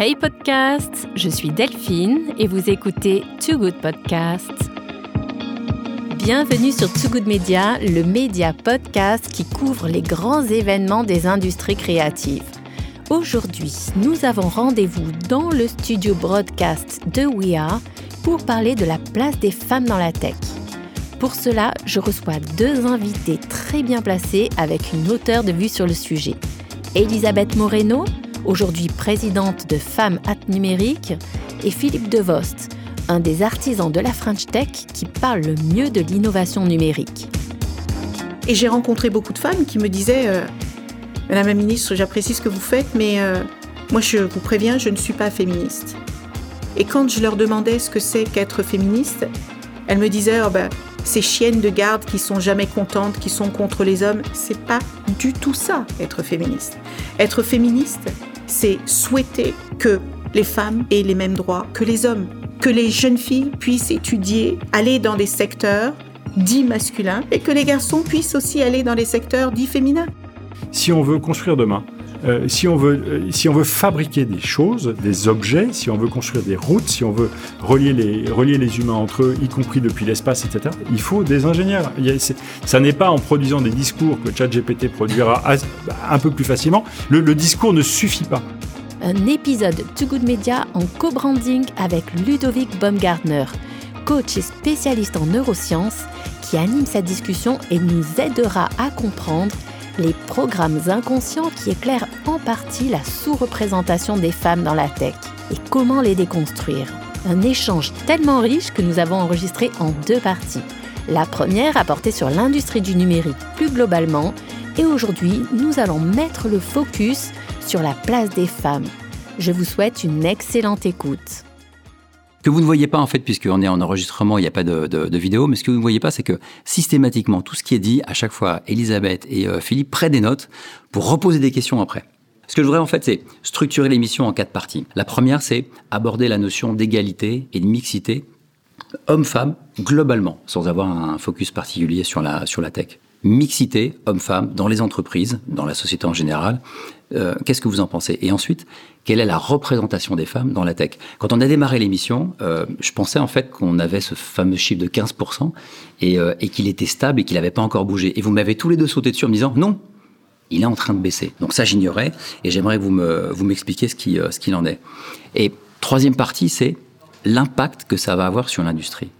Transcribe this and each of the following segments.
Hey podcast, je suis Delphine et vous écoutez Too Good Podcast. Bienvenue sur Too Good Media, le média podcast qui couvre les grands événements des industries créatives. Aujourd'hui, nous avons rendez-vous dans le studio broadcast de We Are pour parler de la place des femmes dans la tech. Pour cela, je reçois deux invités très bien placés avec une hauteur de vue sur le sujet. Elisabeth Moreno, aujourd'hui présidente de Femmes at Numérique, et Philippe Devost, un des artisans de la French Tech qui parle le mieux de l'innovation numérique. Et j'ai rencontré beaucoup de femmes qui me disaient euh, Madame la ministre, j'apprécie ce que vous faites, mais euh, moi je vous préviens, je ne suis pas féministe. Et quand je leur demandais ce que c'est qu'être féministe, elles me disaient oh ben, ces chiennes de garde qui sont jamais contentes, qui sont contre les hommes, c'est pas du tout ça, être féministe. Être féministe, c'est souhaiter que les femmes aient les mêmes droits que les hommes, que les jeunes filles puissent étudier, aller dans des secteurs dits masculins et que les garçons puissent aussi aller dans les secteurs dits féminins. Si on veut construire demain, euh, si, on veut, euh, si on veut fabriquer des choses, des objets, si on veut construire des routes, si on veut relier les, relier les humains entre eux, y compris depuis l'espace, etc., il faut des ingénieurs. Il ça n'est pas en produisant des discours que ChatGPT produira un peu plus facilement. Le, le discours ne suffit pas. Un épisode Too Good Media en co-branding avec Ludovic Baumgartner, coach et spécialiste en neurosciences, qui anime cette discussion et nous aidera à comprendre les programmes inconscients qui éclairent en partie la sous-représentation des femmes dans la tech et comment les déconstruire. Un échange tellement riche que nous avons enregistré en deux parties. La première a porté sur l'industrie du numérique plus globalement et aujourd'hui nous allons mettre le focus sur la place des femmes. Je vous souhaite une excellente écoute que vous ne voyez pas en fait, puisqu'on est en enregistrement, il n'y a pas de, vidéo, mais ce que vous ne voyez pas, c'est que systématiquement, tout ce qui est dit, à chaque fois, Elisabeth et euh, Philippe prennent des notes pour reposer des questions après. Ce que je voudrais en fait, c'est structurer l'émission en quatre parties. La première, c'est aborder la notion d'égalité et de mixité homme-femme globalement, sans avoir un focus particulier sur la, sur la tech. Mixité homme-femme dans les entreprises, dans la société en général, euh, qu'est-ce que vous en pensez? Et ensuite, quelle est la représentation des femmes dans la tech? Quand on a démarré l'émission, euh, je pensais en fait qu'on avait ce fameux chiffre de 15% euh, et, qu'il était stable et qu'il n'avait pas encore bougé. Et vous m'avez tous les deux sauté dessus en me disant non, il est en train de baisser. Donc ça, j'ignorais et j'aimerais que vous me vous m'expliquiez ce qui ce qu'il en est. Et troisième partie, c'est l'impact que ça va avoir sur l'industrie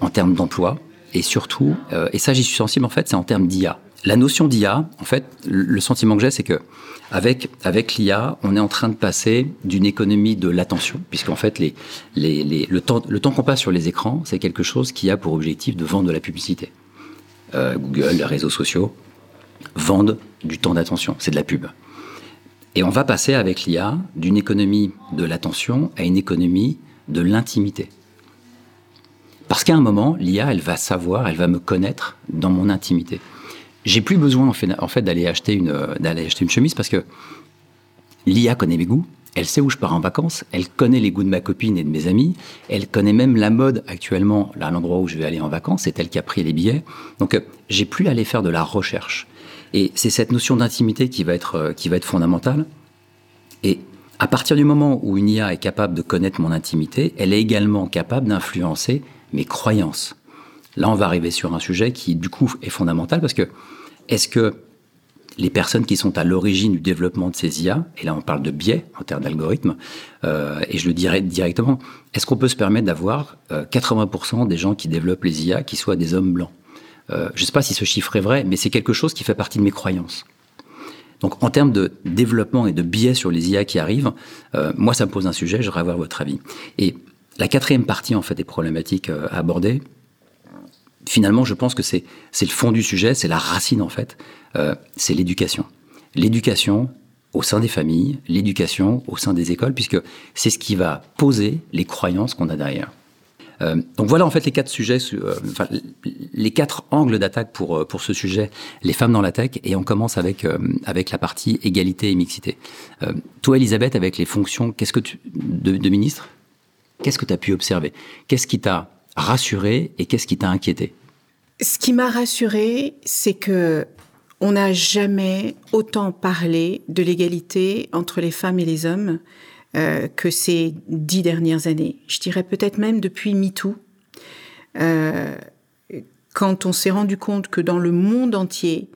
en termes d'emploi et surtout, et ça j'y suis sensible en fait, c'est en termes d'IA. La notion d'IA, en fait, le sentiment que j'ai, c'est que avec, avec l'IA, on est en train de passer d'une économie de l'attention, puisqu'en fait, les, le temps qu'on passe sur les écrans, c'est quelque chose qui a pour objectif de vendre de la publicité. Euh, Google, les réseaux sociaux vendent du temps d'attention, c'est de la pub. Et on va passer avec l'IA d'une économie de l'attention à une économie de l'intimité. Parce qu'à un moment, l'IA, elle va savoir, elle va me connaître dans mon intimité j'ai plus besoin en fait, d'aller acheter une d'aller acheter une chemise parce que l'IA connaît mes goûts, elle sait où je pars en vacances, elle connaît les goûts de ma copine et de mes amis, elle connaît même la mode actuellement, là l'endroit où je vais aller en vacances, c'est elle qui a pris les billets. Donc euh, j'ai plus à aller faire de la recherche. Et c'est cette notion d'intimité qui va être euh, qui va être fondamentale. Et à partir du moment où une IA est capable de connaître mon intimité, elle est également capable d'influencer mes croyances. Là, on va arriver sur un sujet qui, du coup, est fondamental parce que est-ce que les personnes qui sont à l'origine du développement de ces IA, et là on parle de biais en termes d'algorithmes, euh, et je le dirais directement, est-ce qu'on peut se permettre d'avoir 80% euh, des gens qui développent les IA qui soient des hommes blancs? Euh, Je ne sais pas si ce chiffre est vrai, mais c'est quelque chose qui fait partie de mes croyances. Donc en termes de développement et de biais sur les IA qui arrivent, moi ça me pose un sujet, j'aimerais avoir votre avis. Et la quatrième partie en fait des problématiques à aborder, finalement, je pense que c'est le fond du sujet, c'est la racine en fait, euh, c'est l'éducation. L'éducation au sein des familles, l'éducation au sein des écoles, puisque c'est ce qui va poser les croyances qu'on a derrière. Euh, donc voilà en fait les quatre sujets, euh, enfin, les quatre angles d'attaque pour pour ce sujet, les femmes dans la tech, et on commence avec avec la partie égalité et mixité. toi, Elisabeth, avec les fonctions, qu'est-ce que tu de, de ministre, qu'est-ce que tu as pu observer? Qu'est-ce qui t'a rassuré et qu'est-ce qui t'a inquiété? Ce qui m'a rassuré, c'est que on n'a jamais autant parlé de l'égalité entre les femmes et les hommes euh, que ces dix dernières années. Je dirais peut-être même depuis MeToo, euh, quand on s'est rendu compte que dans le monde entier,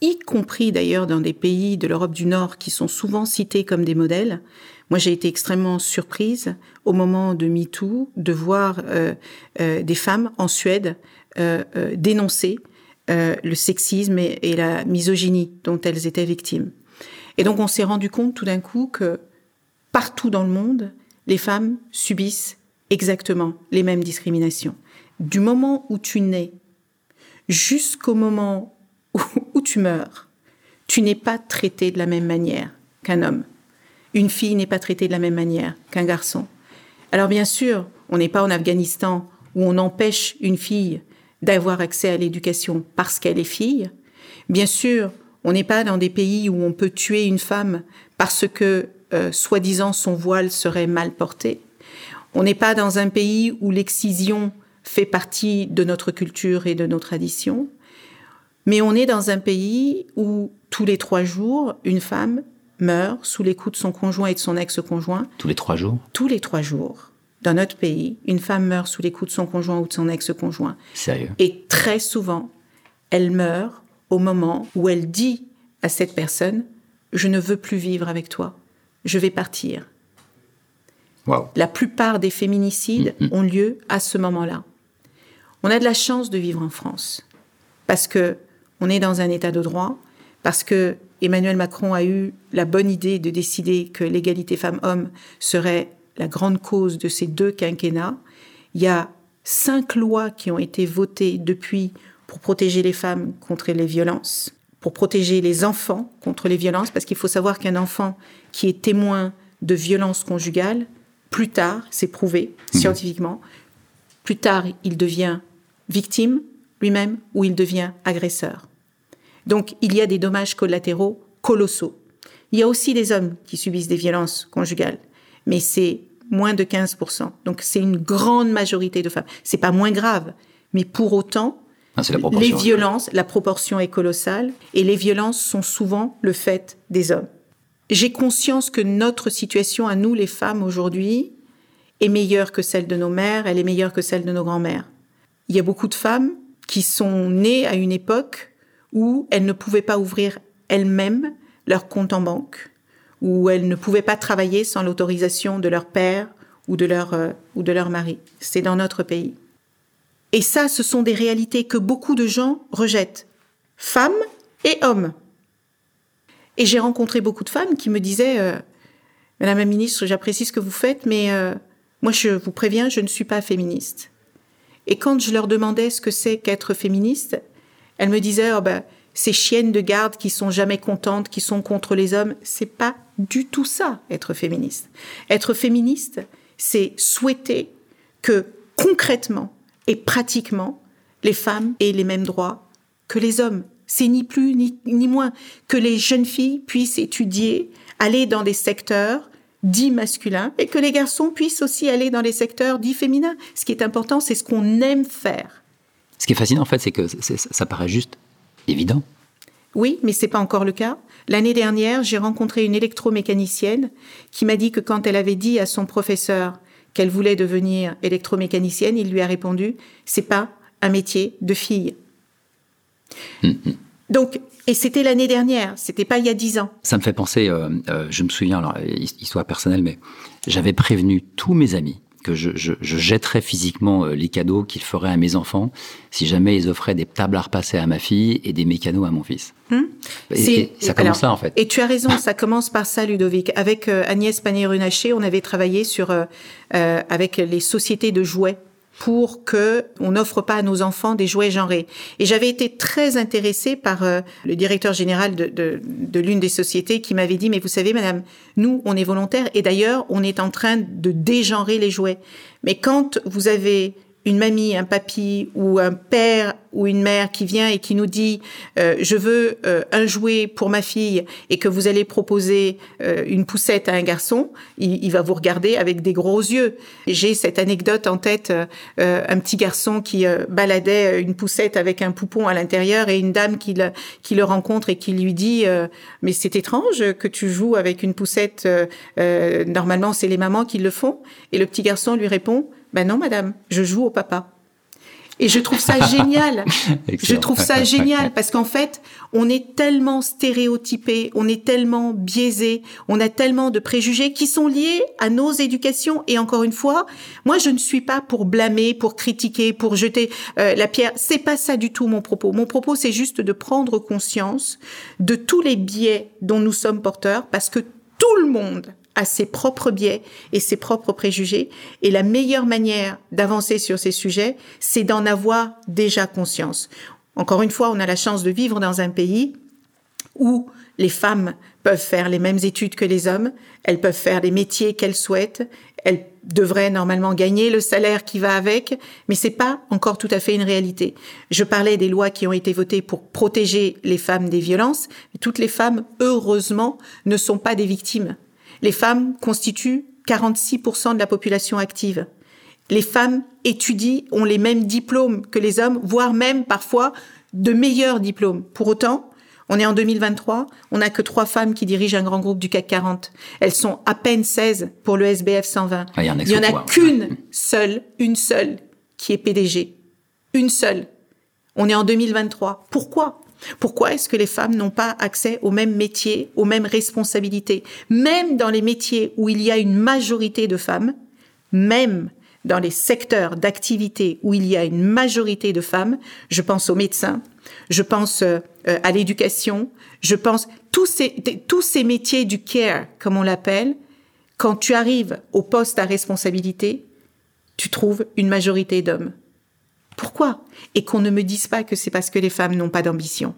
y compris d'ailleurs dans des pays de l'Europe du Nord qui sont souvent cités comme des modèles, moi j'ai été extrêmement surprise au moment de MeToo de voir euh, euh, des femmes en Suède dénoncer euh, le sexisme et, et la misogynie dont elles étaient victimes. Et donc on s'est rendu compte tout d'un coup que partout dans le monde, les femmes subissent exactement les mêmes discriminations. Du moment où tu nais jusqu'au moment où, où, tu meurs, tu n'es pas traité de la même manière qu'un homme. Une fille n'est pas traitée de la même manière qu'un garçon. Alors bien sûr, on n'est pas en Afghanistan où on empêche une fille d'avoir accès à l'éducation parce qu'elle est fille. Bien sûr, on n'est pas dans des pays où on peut tuer une femme parce que, euh, soi-disant, son voile serait mal porté. On n'est pas dans un pays où l'excision fait partie de notre culture et de nos traditions. Mais on est dans un pays où, tous les trois jours, une femme meurt sous les coups de son conjoint et de son ex-conjoint. Tous les trois jours? Tous les trois jours. Dans notre pays, une femme meurt sous les coups de son conjoint ou de son ex-conjoint. Sérieux Et très souvent, elle meurt au moment où elle dit à cette personne Je ne veux plus vivre avec toi, je vais partir. Wow. La plupart des féminicides Mhm. ont lieu à ce moment-là. On a de la chance de vivre en France parce que on est dans un état de droit, parce que Emmanuel Macron a eu la bonne idée de décider que l'égalité femmes-hommes serait la grande cause de ces deux quinquennats. Il y a cinq lois qui ont été votées depuis pour protéger les femmes contre les violences, pour protéger les enfants contre les violences, parce qu'il faut savoir qu'un enfant qui est témoin de violences conjugales, plus tard, c'est prouvé scientifiquement, plus tard, il devient victime lui-même ou il devient agresseur. Donc, il y a des dommages collatéraux colossaux. Il y a aussi des hommes qui subissent des violences conjugales, mais c'est moins de 15%. Donc, c'est une grande majorité de femmes. C'est pas moins grave, mais pour autant, Ah, les violences, la proportion est colossale, et les violences sont souvent le fait des hommes. J'ai conscience que notre situation à nous, les femmes, aujourd'hui, est meilleure que celle de nos mères, elle est meilleure que celle de nos grands-mères. Il y a beaucoup de femmes qui sont nées à une époque où elles ne pouvaient pas ouvrir elles-mêmes leur compte en banque, où elles ne pouvaient pas travailler sans l'autorisation de leur père ou de leur, euh, ou de leur mari. C'est dans notre pays. Et ça, ce sont des réalités que beaucoup de gens rejettent, femmes et hommes. Et j'ai rencontré beaucoup de femmes qui me disaient, euh, Madame la ministre, j'apprécie ce que vous faites, mais euh, moi, je vous préviens, je ne suis pas féministe. Et quand je leur demandais ce que c'est qu'être féministe, elles me disaient, oh ben, ces chiennes de garde qui sont jamais contentes, qui sont contre les hommes, c'est pas du tout ça, être féministe. Être féministe, c'est souhaiter que concrètement et pratiquement, les femmes aient les mêmes droits que les hommes. C'est ni plus ni, moins que les jeunes filles puissent étudier, aller dans des secteurs dits masculins et que les garçons puissent aussi aller dans les secteurs dits féminins. Ce qui est important, c'est ce qu'on aime faire. Ce qui est fascinant, en fait, c'est que ça paraît juste évident. Oui, mais c'est pas encore le cas. L'année dernière, j'ai rencontré une électromécanicienne qui m'a dit que quand elle avait dit à son professeur qu'elle voulait devenir électromécanicienne, il lui a répondu c'est pas un métier de fille. Donc, et c'était l'année dernière, c'était pas il y a dix ans. Ça me fait penser, euh, euh, je me souviens, alors, his- histoire personnelle, mais j'avais prévenu tous mes amis que je, je, je jetterais physiquement euh, les cadeaux qu'ils feraient à mes enfants si jamais ils offraient des tables à repasser à ma fille et des mécanos à mon fils. Et- C'est- et ça commence alors, là, en fait. Et tu as raison, ça commence par ça, Ludovic. Avec euh, Agnès Pannier-Runacher, on avait travaillé sur euh, euh, avec les sociétés de jouets pour que on n'offre pas à nos enfants des jouets genrés. Et j'avais été très intéressée par euh, le directeur général de, de, de l'une des sociétés qui m'avait dit, mais vous savez, madame, nous, on est volontaires et d'ailleurs, on est en train de dégenrer les jouets. Mais quand vous avez une mamie, un papy ou un père ou une mère qui vient et qui nous dit euh, je veux euh, un jouet pour ma fille et que vous allez proposer euh, une poussette à un garçon, il, il, va vous regarder avec des gros yeux. J'ai cette anecdote en tête, un petit garçon qui baladait une poussette avec un poupon à l'intérieur et une dame qui le, qui le rencontre et qui lui dit mais c'est étrange que tu joues avec une poussette. normalement, c'est les mamans qui le font. Et le petit garçon lui répond ben non, madame, je joue au papa. Et je trouve ça génial. je trouve ça génial parce qu'en fait, on est tellement stéréotypé, on est tellement biaisé, on a tellement de préjugés qui sont liés à nos éducations. Et encore une fois, moi, je ne suis pas pour blâmer, pour critiquer, pour jeter euh, la pierre. C'est pas ça du tout mon propos. Mon propos, c'est juste de prendre conscience de tous les biais dont nous sommes porteurs parce que tout le monde à ses propres biais et ses propres préjugés. Et la meilleure manière d'avancer sur ces sujets, c'est d'en avoir déjà conscience. Encore une fois, on a la chance de vivre dans un pays où les femmes peuvent faire les mêmes études que les hommes, elles peuvent faire les métiers qu'elles souhaitent, elles devraient normalement gagner le salaire qui va avec, mais c'est pas encore tout à fait une réalité. Je parlais des lois qui ont été votées pour protéger les femmes des violences, toutes les femmes, heureusement, ne sont pas des victimes. Les femmes constituent 46% de la population active. Les femmes étudient, ont les mêmes diplômes que les hommes, voire même parfois de meilleurs diplômes. Pour autant, on est en 2023, on n'a que trois femmes qui dirigent un grand groupe du CAC 40. Elles sont à peine 16 pour le SBF 120. Ah, il n'y en a qu'une seule, une seule qui est PDG. Une seule. On est en 2023. Pourquoi? Pourquoi est-ce que les femmes n'ont pas accès aux mêmes métiers, aux mêmes responsabilités? Même dans les métiers où il y a une majorité de femmes, même dans les secteurs d'activité où il y a une majorité de femmes, je pense aux médecins, je pense euh, à l'éducation, je pense tous ces tous ces métiers du care comme on l'appelle, quand tu arrives au poste à responsabilité, tu trouves une majorité d'hommes. Pourquoi? Et qu'on ne me dise pas que c'est parce que les femmes n'ont pas d'ambition.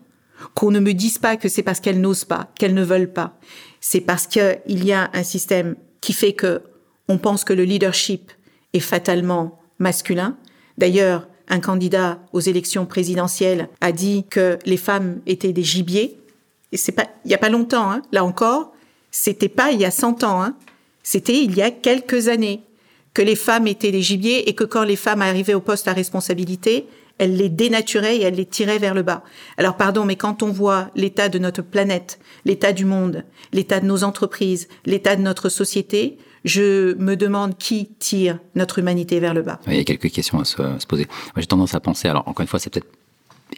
Qu'on ne me dise pas que c'est parce qu'elles n'osent pas, qu'elles ne veulent pas. C'est parce qu'il y a un système qui fait que on pense que le leadership est fatalement masculin. D'ailleurs, un candidat aux élections présidentielles a dit que les femmes étaient des gibiers. Et c'est pas, il y a pas longtemps, hein. Là encore, c'était pas il y a 100 ans, hein. C'était il y a quelques années que les femmes étaient des gibiers et que quand les femmes arrivaient au poste à responsabilité, elles les dénaturaient et elles les tiraient vers le bas. Alors pardon, mais quand on voit l'état de notre planète, l'état du monde, l'état de nos entreprises, l'état de notre société, je me demande qui tire notre humanité vers le bas. Il y a quelques questions à se, poser. J'ai tendance à penser, alors encore une fois, c'est peut-être,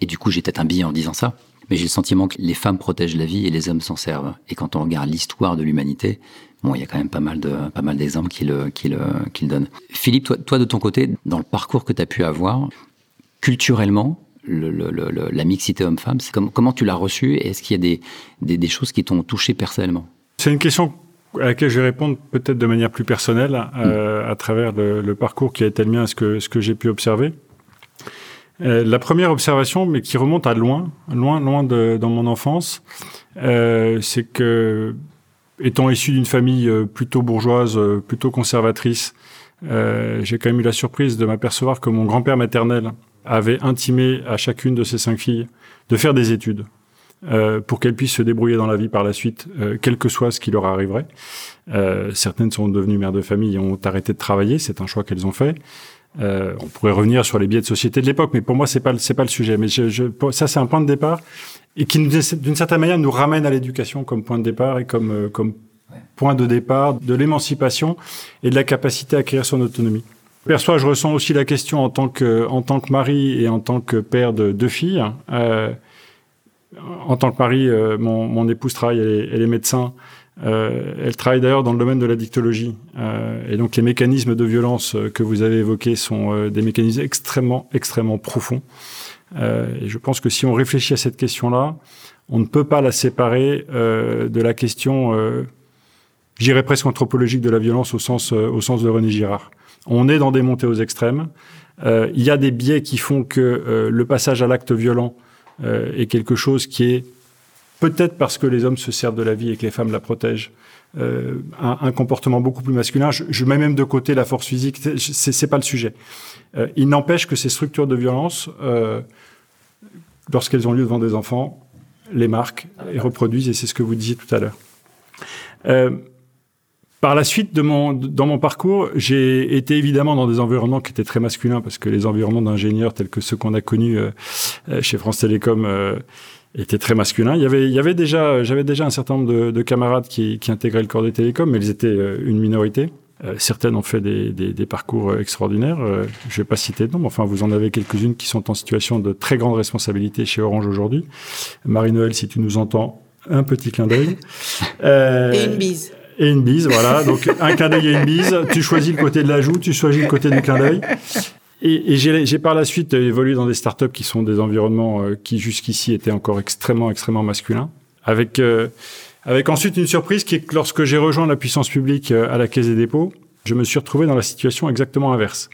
et du coup, j'ai peut-être un biais en disant ça, mais j'ai le sentiment que les femmes protègent la vie et les hommes s'en servent. Et quand on regarde l'histoire de l'humanité, Bon, il y a quand même pas mal de pas mal d'exemples qui le, qui le, qui le donnent. Philippe, toi, toi de ton côté, dans le parcours que tu as pu avoir, culturellement, le, le, la mixité homme-femme, comme, comment tu l'as reçu et est-ce qu'il y a des, des, des choses qui t'ont touché personnellement? C'est une question à laquelle je vais répondre peut-être de manière plus personnelle euh, mm. à travers le, parcours qui a été le mien, ce que, ce que j'ai pu observer. Euh, la première observation, mais qui remonte à loin, loin, loin de, dans mon enfance, euh, c'est que étant issu d'une famille euh, plutôt bourgeoise, euh, plutôt conservatrice, euh, j'ai quand même eu la surprise de m'apercevoir que mon grand-père maternel avait intimé à chacune de ses cinq filles de faire des études pour qu'elles puissent se débrouiller dans la vie par la suite, quel que soit ce qui leur arriverait. Certaines sont devenues mères de famille et ont arrêté de travailler, c'est un choix qu'elles ont fait. on pourrait revenir sur les biais de société de l'époque, mais pour moi c'est pas pas le sujet. Mais ça c'est un point de départ et qui d'une certaine manière nous ramène à l'éducation comme point de départ et comme euh, comme point de départ de l'émancipation et de la capacité à acquérir son autonomie. Perçois, je ressens aussi la question en tant que en tant que mari et en tant que père de deux filles. Euh, en tant que mari, euh, mon, mon, épouse travaille, elle est, elle est médecin. Euh, elle travaille d'ailleurs dans le domaine de la dictologie. Euh, et donc les mécanismes de violence que vous avez évoqués sont des mécanismes extrêmement, extrêmement profonds. Euh, et je pense que si on réfléchit à cette question-là, on ne peut pas la séparer euh, de la question, euh, j'irais presque anthropologique de la violence au sens, au sens de René Girard. On est dans des montées aux extrêmes. Il y a des biais qui font que le passage à l'acte violent est quelque chose qui est peut-être parce que les hommes se servent de la vie et que les femmes la protègent, euh, un, comportement beaucoup plus masculin. Je, mets même de côté la force physique, c'est pas le sujet. Euh, il n'empêche que ces structures de violence euh, lorsqu'elles ont lieu devant des enfants, les marquent et reproduisent, et c'est ce que vous disiez tout à l'heure. Par la suite de mon, dans mon parcours, j'ai été évidemment dans des environnements qui étaient très masculins, parce que les environnements d'ingénieurs tels que ceux qu'on a connus chez France Télécom euh, étaient très masculins. Il y avait, il y avait déjà, j'avais déjà un certain nombre de, de camarades qui, qui, intégraient le corps des télécoms, mais ils étaient une minorité. certaines ont fait des, des, des parcours extraordinaires. je vais pas citer de nom, mais enfin, vous en avez quelques-unes qui sont en situation de très grande responsabilité chez Orange aujourd'hui. Marie-Noël, si tu nous entends, un petit clin d'œil. et une bise et une bise, voilà. Donc un clin d'œil et une bise. Tu choisis le côté de la joue, tu choisis le côté du clin d'œil. Et, et j'ai par la suite évolué dans des startups qui sont des environnements euh, qui jusqu'ici étaient encore extrêmement, extrêmement masculins. Avec, euh, avec ensuite une surprise qui est que lorsque j'ai rejoint la puissance publique euh, à la Caisse des dépôts, je me suis retrouvé dans la situation exactement inverse.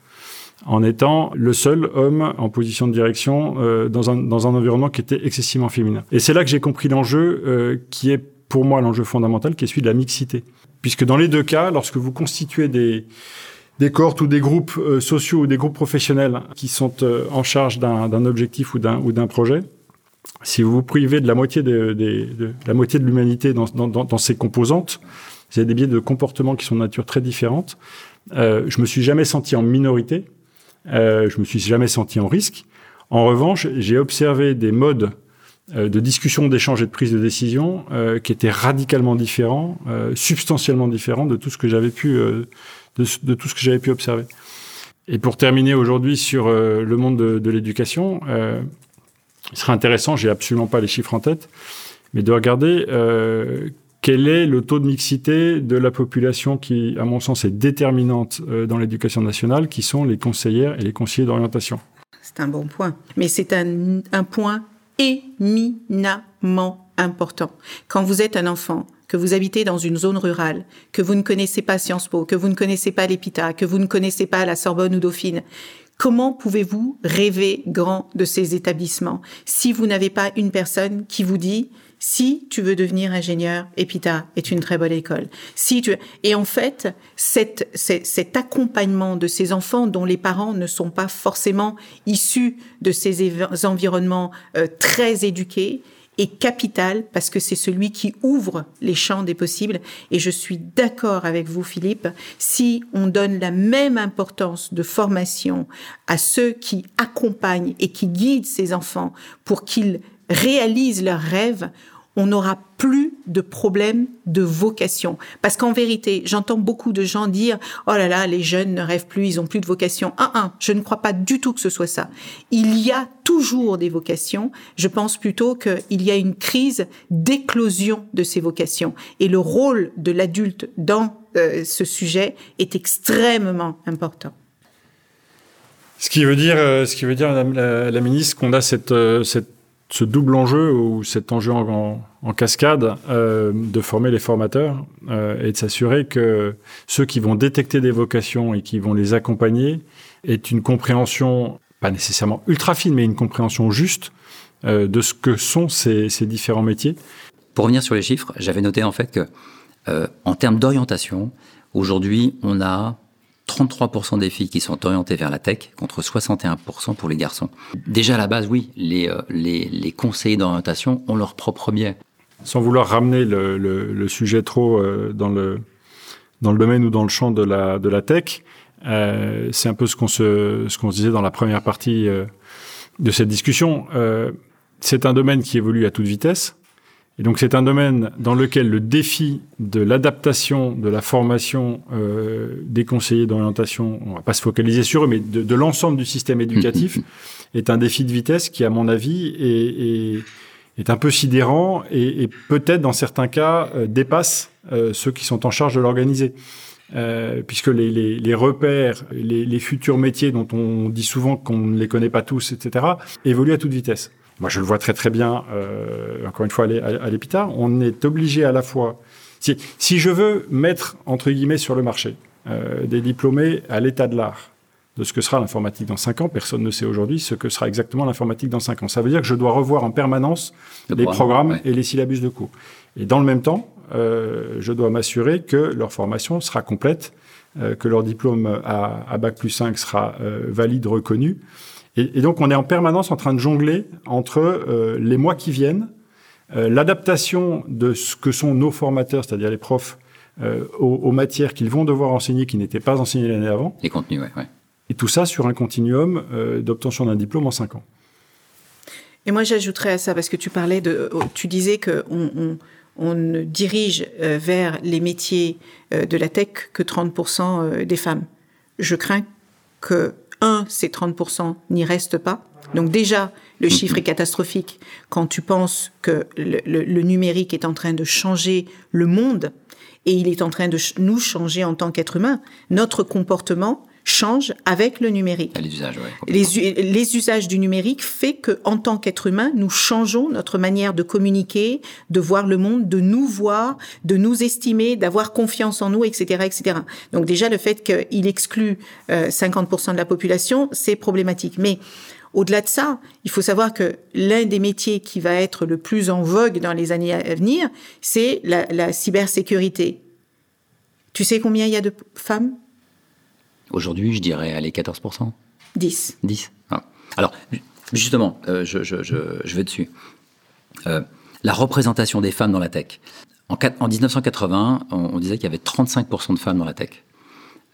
En étant le seul homme en position de direction euh, dans, un, dans un environnement qui était excessivement féminin. Et c'est là que j'ai compris l'enjeu euh, qui est pour moi l'enjeu fondamental, qui est celui de la mixité. Puisque dans les deux cas, lorsque vous constituez des, des cohortes ou des groupes euh, sociaux ou des groupes professionnels qui sont euh, en charge d'un objectif ou d'un projet, si vous vous privez de la moitié de, de, de la moitié de l'humanité dans, dans, dans, ces composantes, vous avez des biais de comportement qui sont de nature très différente. Euh, je me suis jamais senti en minorité, euh, je me suis jamais senti en risque. En revanche, j'ai observé des modes euh, de discussion, d'échange et de prise de décision euh, qui étaient radicalement différents, euh, substantiellement différents de tout ce que j'avais pu, de, tout ce que j'avais pu observer. Et pour terminer aujourd'hui sur le monde de, l'éducation, il serait intéressant, j'ai absolument pas les chiffres en tête, mais de regarder quel est le taux de mixité de la population qui, à mon sens, est déterminante dans l'éducation nationale, qui sont les conseillères et les conseillers d'orientation. C'est un bon point. Mais c'est un, un point éminemment important. Quand vous êtes un enfant, que vous habitez dans une zone rurale, que vous ne connaissez pas Sciences Po, que vous ne connaissez pas l'EPITA, que vous ne connaissez pas la Sorbonne ou Dauphine, comment pouvez-vous rêver grand de ces établissements si vous n'avez pas une personne qui vous dit si tu veux devenir ingénieur, EPITA est une très bonne école. Si tu et en fait, cet, cet accompagnement de ces enfants dont les parents ne sont pas forcément issus de ces environnements euh, très éduqués est capital parce que c'est celui qui ouvre les champs des possibles. Et je suis d'accord avec vous, Philippe, si on donne la même importance de formation à ceux qui accompagnent et qui guident ces enfants pour qu'ils réalisent leurs rêves, on n'aura plus de problème de vocation. Parce qu'en vérité, j'entends beaucoup de gens dire « Oh là là, les jeunes ne rêvent plus, ils ont plus de vocation. » Un, un, je ne crois pas du tout que ce soit ça. Il y a toujours des vocations. Je pense plutôt qu'il y a une crise d'éclosion de ces vocations. Et le rôle de l'adulte dans euh, ce sujet est extrêmement important. Ce qui veut dire, euh, ce qui veut dire, Madame la, la ministre, qu'on a cette, euh, cette ce double enjeu ou cet enjeu en, cascade euh, de former les formateurs euh, et de s'assurer que ceux qui vont détecter des vocations et qui vont les accompagner aient une compréhension, pas nécessairement ultra fine, mais une compréhension juste euh, de ce que sont ces, ces, différents métiers. Pour revenir sur les chiffres, j'avais noté en fait que en termes d'orientation, aujourd'hui, on a 33% des filles qui sont orientées vers la tech contre 61% pour les garçons. Déjà à la base, oui, les, euh, les, les conseillers d'orientation ont leur propre biais. Sans vouloir ramener le, le, le sujet trop euh, dans, le, dans le domaine ou dans le champ de la, de la tech, euh, c'est un peu ce qu'on se, ce qu'on se disait dans la première partie euh, de cette discussion. C'est un domaine qui évolue à toute vitesse. Et donc c'est un domaine dans lequel le défi de l'adaptation de la formation euh, des conseillers d'orientation, on va pas se focaliser sur eux, mais de, de l'ensemble du système éducatif, est un défi de vitesse qui, à mon avis, est, est, est un peu sidérant et, et peut-être dans certains cas euh, dépasse euh, ceux qui sont en charge de l'organiser. Euh, puisque les, les, les repères, les, les, futurs métiers dont on dit souvent qu'on ne les connaît pas tous, etc., évoluent à toute vitesse. Moi, je le vois très très bien, euh, encore une fois, à l'EPITA, on est obligé à la fois, si, si, je veux mettre, entre guillemets, sur le marché euh, des diplômés à l'état de l'art de ce que sera l'informatique dans 5 ans, personne ne sait aujourd'hui ce que sera exactement l'informatique dans 5 ans. Ça veut dire que je dois revoir en permanence le les programmes ouais. et les syllabus de cours. Et dans le même temps, euh, je dois m'assurer que leur formation sera complète, euh, que leur diplôme à, à Bac plus 5 sera euh, valide, reconnu, Et, donc, on est en permanence en train de jongler entre euh, les mois qui viennent, euh, l'adaptation de ce que sont nos formateurs, c'est-à-dire les profs, euh, aux, matières qu'ils vont devoir enseigner qui n'étaient pas enseignées l'année avant. Les contenus, oui. Ouais. Et tout ça sur un continuum d'obtention d'un diplôme en cinq ans. Et moi, j'ajouterais à ça, parce que tu parlais de, oh, tu disais qu'on on, on dirige vers les métiers de la tech que 30% des femmes. Je crains que un, ces 30% n'y restent pas. Donc déjà, le chiffre est catastrophique quand tu penses que le, numérique est en train de changer le monde et il est en train de nous changer en tant qu'être humain. Notre comportement change avec le numérique. Les usages, les, usages du numérique fait que, en tant qu'être humain, nous changeons notre manière de communiquer, de voir le monde, de nous voir, de nous estimer, d'avoir confiance en nous, etc., etc. Donc déjà, le fait qu'il exclut 50% euh, de la population, c'est problématique. Mais au-delà de ça, il faut savoir que l'un des métiers qui va être le plus en vogue dans les années à venir, c'est la, la cybersécurité. Tu sais combien il y a de femmes? Aujourd'hui, je dirais, allez, 14%. 10. 10. Alors, justement, euh, je, je, je, je, vais dessus. Euh, la représentation des femmes dans la tech. En, en 1980, on, disait qu'il y avait 35% de femmes dans la tech.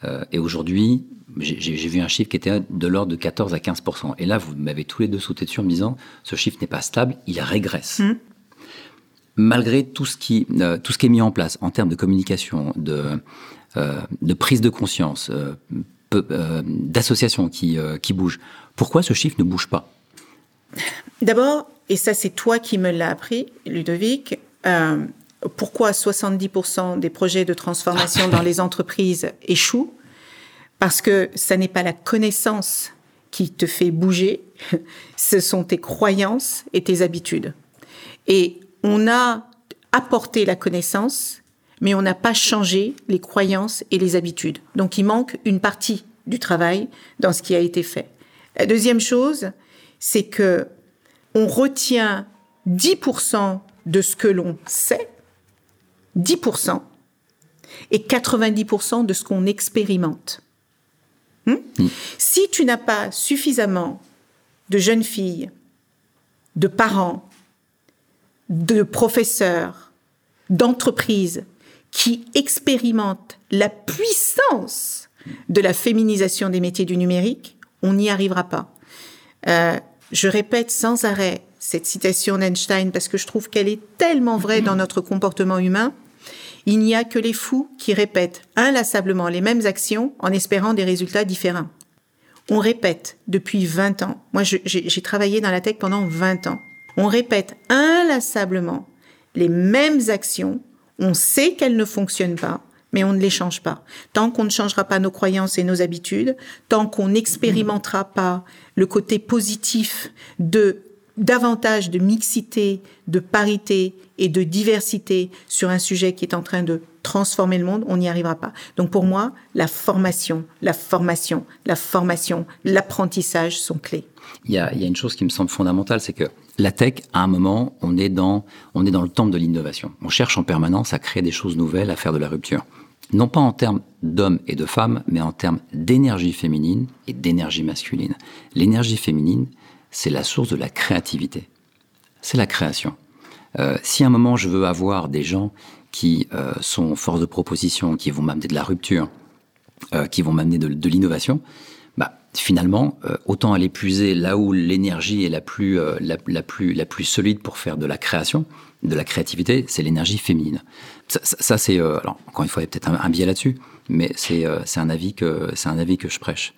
Euh, et aujourd'hui, j'ai vu un chiffre qui était de l'ordre de 14 à 15%. Et là, vous m'avez tous les deux sauté dessus en me disant, ce chiffre n'est pas stable, il régresse. Mmh. Malgré tout ce, qui, tout ce qui est mis en place en termes de communication, de, de prise de conscience, euh, euh, d'associations qui, qui bougent. Pourquoi ce chiffre ne bouge pas? D'abord, et ça c'est toi qui me l'as appris, Ludovic, pourquoi 70% des projets de transformation dans les entreprises échouent? Parce que ça n'est pas la connaissance qui te fait bouger, ce sont tes croyances et tes habitudes. Et on a apporté la connaissance, mais on n'a pas changé les croyances et les habitudes. Donc il manque une partie du travail dans ce qui a été fait. La deuxième chose, c'est que on retient 10% de ce que l'on sait, 10%, et 90% de ce qu'on expérimente. Hmm? Hmm. Si tu n'as pas suffisamment de jeunes filles, de parents, de professeurs, d'entreprises qui expérimente la puissance de la féminisation des métiers du numérique, on n'y arrivera pas. Euh, je répète sans arrêt cette citation d'Einstein parce que je trouve qu'elle est tellement vraie dans notre comportement humain. Il n'y a que les fous qui répètent inlassablement les mêmes actions en espérant des résultats différents. On répète depuis 20 ans. Moi, j'ai travaillé dans la tech pendant 20 ans. On répète inlassablement les mêmes actions on sait qu'elles ne fonctionnent pas, mais on ne les change pas. Tant qu'on ne changera pas nos croyances et nos habitudes, tant qu'on n'expérimentera pas le côté positif de davantage de mixité, de parité et de diversité sur un sujet qui est en train de transformer le monde, on n'y arrivera pas. Donc pour moi, la formation, la formation, la formation, l'apprentissage sont clés. Il y, a, il y a une chose qui me semble fondamentale, c'est que la tech, à un moment, on est dans, on est dans le temple de l'innovation. On cherche en permanence à créer des choses nouvelles, à faire de la rupture. Non pas en termes d'hommes et de femmes, mais en termes d'énergie féminine et d'énergie masculine. L'énergie féminine, c'est la source de la créativité. C'est la création. Euh, si à un moment je veux avoir des gens qui euh, sont force de proposition, qui vont m'amener de la rupture, euh, qui vont m'amener de, de l'innovation, finalement, euh, autant aller puiser là où l'énergie est la plus, euh, la, plus, la plus solide pour faire de la création, de la créativité, c'est l'énergie féminine. Ça, c'est, euh, alors encore une fois, il y a peut-être un, biais là-dessus, mais c'est, un avis que, un avis que je prêche.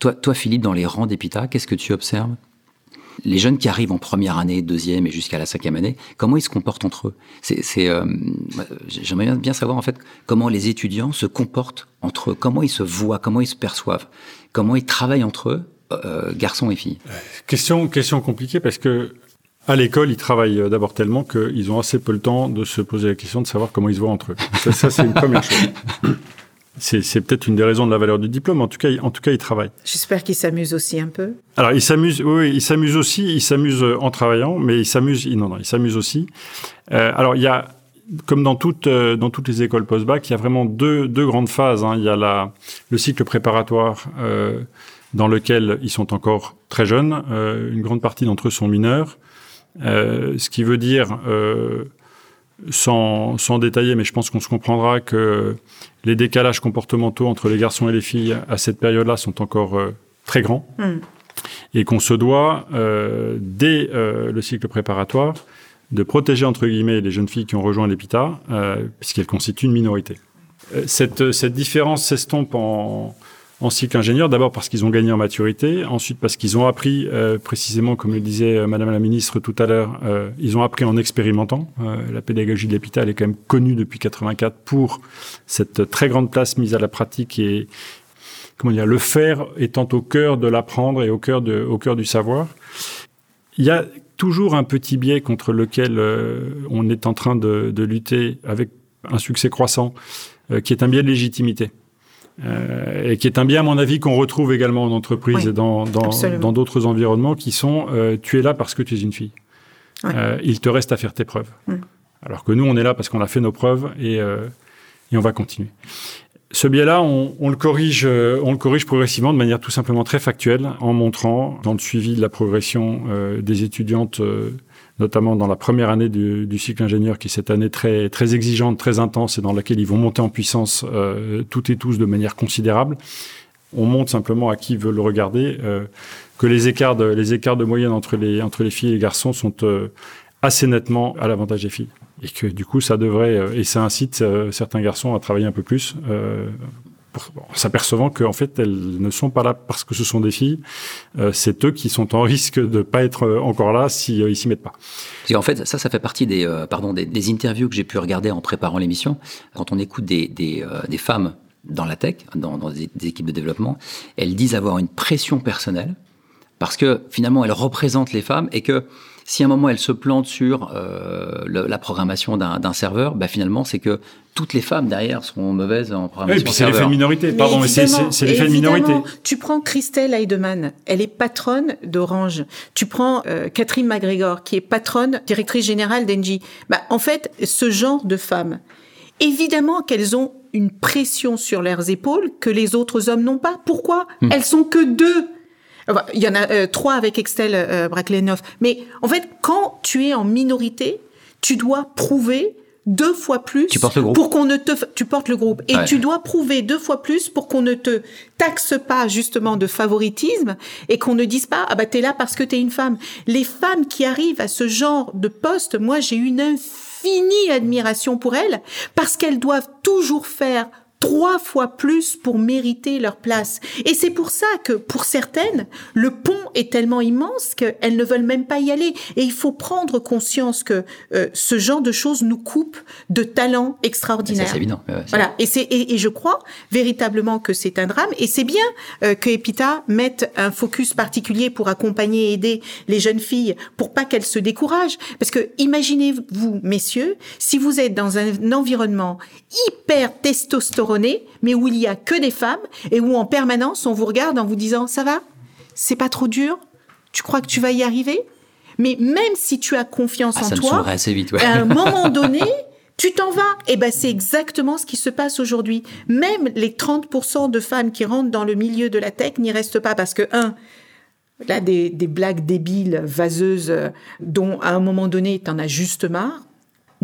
Toi, toi, Philippe, dans les rangs d'Epita, qu'est-ce que tu observes? Les jeunes qui arrivent en première année, deuxième et jusqu'à la cinquième année, comment ils se comportent entre eux? J'aimerais bien savoir en fait comment les étudiants se comportent entre eux, comment ils se voient, comment ils se perçoivent comment ils travaillent entre eux, euh, garçons et filles Question, question compliquée parce que à l'école, ils travaillent euh, d'abord tellement qu'ils ont assez peu le temps de se poser la question de savoir comment ils se voient entre eux. Ça, c'est une première chose. C'est peut-être une des raisons de la valeur du diplôme. En tout cas, en tout cas, ils travaillent. J'espère qu'ils s'amusent aussi un peu. Alors, ils s'amusent. Oui, ils s'amusent aussi. Ils s'amusent en travaillant, mais ils s'amusent. Non, non, ils s'amusent aussi. Euh, alors, il y a comme dans toutes, euh, dans toutes les écoles post-bac, il y a vraiment deux, deux grandes phases. Hein. Il y a la, le cycle préparatoire, euh, dans lequel ils sont encore très jeunes. Euh, une grande partie d'entre eux sont mineurs. Ce qui veut dire, sans, sans, détailler, mais je pense qu'on se comprendra que les décalages comportementaux entre les garçons et les filles à cette période-là sont encore très grands. Mm. Et qu'on se doit, dès le cycle préparatoire, de protéger entre guillemets les jeunes filles qui ont rejoint l'EPITA, puisqu'elles constituent une minorité. Cette, cette différence s'estompe en, cycle ingénieur, d'abord parce qu'ils ont gagné en maturité, ensuite parce qu'ils ont appris, euh, précisément comme le disait euh, Madame la Ministre tout à l'heure, euh, ils ont appris en expérimentant. la pédagogie de l'hôpital est quand même connue depuis 84 pour cette très grande place mise à la pratique et comment dire, le faire étant au cœur de l'apprendre et au cœur, de, au cœur du savoir. Il y a toujours un petit biais contre lequel on est en train de, de, lutter avec un succès croissant, qui est un biais de légitimité. Euh, et qui est un bien, à mon avis, qu'on retrouve également en entreprise et dans d'autres dans, environnements, qui sont euh, tu es là parce que tu es une fille. Euh, il te reste à faire tes preuves. Mm. Alors que nous, on est là parce qu'on a fait nos preuves et, euh, et on va continuer. Ce biais-là, on, le corrige, euh, on le corrige progressivement de manière tout simplement très factuelle, en montrant dans le suivi de la progression des étudiantes notamment dans la première année du, cycle ingénieur, qui est cette année très, très exigeante, très intense, et dans laquelle ils vont monter en puissance euh, toutes et tous de manière considérable. On montre simplement à qui veut le regarder euh, que les écarts, de, les moyenne entre les, filles et les garçons sont euh, assez nettement à l'avantage des filles. Et que du coup, ça devrait, euh, et ça incite euh, certains garçons à travailler un peu plus en s'apercevant qu'en fait, elles ne sont pas là parce que ce sont des filles. Euh, c'est eux qui sont en risque de pas être euh, encore là si euh, ils s'y mettent pas. Parce en fait, ça, ça fait partie des, euh, pardon, des, interviews que j'ai pu regarder en préparant l'émission. Quand on écoute des, des, euh, femmes dans la tech, dans, des, équipes de développement, elles disent avoir une pression personnelle parce que finalement, elles représentent les femmes et que si à un moment elles se plantent sur euh, le, la programmation d'un serveur, bah finalement c'est que toutes les femmes derrière sont mauvaises en programmation. Et puis c'est l'effet de minorité. Pardon, mais c'est l'effet de minorité. Tu prends Christelle Heidemann, elle est patronne d'Orange. Tu prends euh, Catherine McGregor, qui est patronne, directrice générale d'Engie. Bah, en fait, ce genre de femmes, évidemment qu'elles ont une pression sur leurs épaules que les autres hommes n'ont pas. Pourquoi? Hmm. Elles sont que deux. Il y en a euh, trois avec Excel euh, Mais en fait, quand tu es en minorité, tu dois prouver deux fois plus pour qu'on ne te tu portes le groupe. Et tu dois prouver deux fois plus pour qu'on ne te taxe pas justement de favoritisme et qu'on ne dise pas ah bah t'es là parce que t'es une femme les femmes qui arrivent à ce genre de poste moi j'ai une infinie admiration pour elles parce qu'elles doivent toujours faire trois fois plus pour mériter leur place. Et c'est pour ça que, pour certaines, le pont est tellement immense qu'elles ne veulent même pas y aller. Et il faut prendre conscience que euh, ce genre de choses nous coupe de talents extraordinaires. C'est évident. voilà. Et, c'est, et, je crois véritablement que c'est un drame. Et c'est bien euh, que Epita mette un focus particulier pour accompagner et aider les jeunes filles pour pas qu'elles se découragent. Parce que imaginez-vous, messieurs, si vous êtes dans un environnement hyper mais où il y a que des femmes et où en permanence on vous regarde en vous disant ça va, c'est pas trop dur, tu crois que tu vas y arriver, mais même si tu as confiance ah, en toi, assez vite, à un moment donné, tu t'en vas. Et eh ben c'est exactement ce qui se passe aujourd'hui. Même les 30% de femmes qui rentrent dans le milieu de la tech n'y restent pas parce que un Là, des, des blagues débiles, vaseuses, euh, dont à un moment donné, t'en as juste marre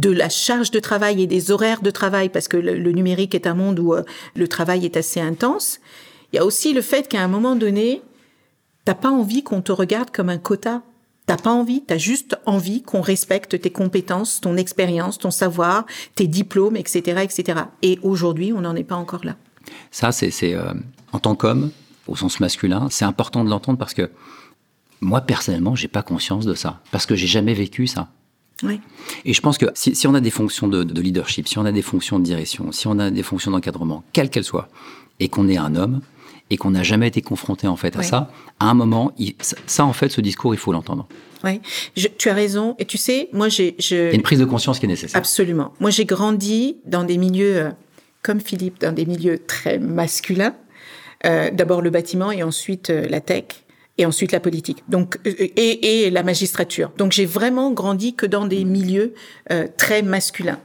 de la charge de travail et des horaires de travail, parce que le, numérique est un monde où euh, le travail est assez intense. Il y a aussi le fait qu'à un moment donné, t'as pas envie qu'on te regarde comme un quota. T'as pas envie, t'as juste envie qu'on respecte tes compétences, ton expérience, ton savoir, tes diplômes, etc., etc. Et aujourd'hui, on n'en est pas encore là. Ça, c'est euh, en tant qu'homme, au sens masculin, c'est important de l'entendre parce que moi personnellement, j'ai pas conscience de ça parce que j'ai jamais vécu ça. Et je pense que si, si on a des fonctions de, de, leadership, si on a des fonctions de direction, si on a des fonctions d'encadrement, quelles qu'elles soient, et qu'on est un homme, et qu'on n'a jamais été confronté en fait à ça, à un moment, il, ça en fait, ce discours, il faut l'entendre. Oui, tu as raison. Et tu sais, moi j'ai... Je... Il y a une prise de conscience qui est nécessaire. Absolument. Moi j'ai grandi dans des milieux, euh, comme Philippe, dans des milieux très masculins. Euh, D'abord le bâtiment et ensuite euh, la tech et ensuite la politique. Donc euh, et, et la magistrature. Donc j'ai vraiment grandi que dans des milieux euh, très masculins.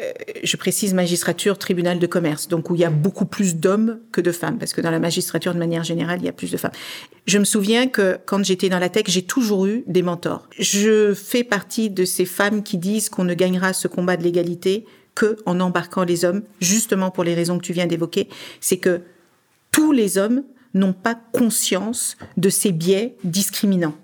euh, je précise magistrature, tribunal de commerce, donc où il y a beaucoup plus d'hommes que de femmes, parce que dans la magistrature, de manière générale, il y a plus de femmes. Je me souviens que quand j'étais dans la tech, j'ai toujours eu des mentors. Je fais partie de ces femmes qui disent qu'on ne gagnera ce combat de l'égalité que en embarquant les hommes, justement pour les raisons que tu viens d'évoquer, c'est que tous les hommes n'ont pas conscience de ces biais discriminants.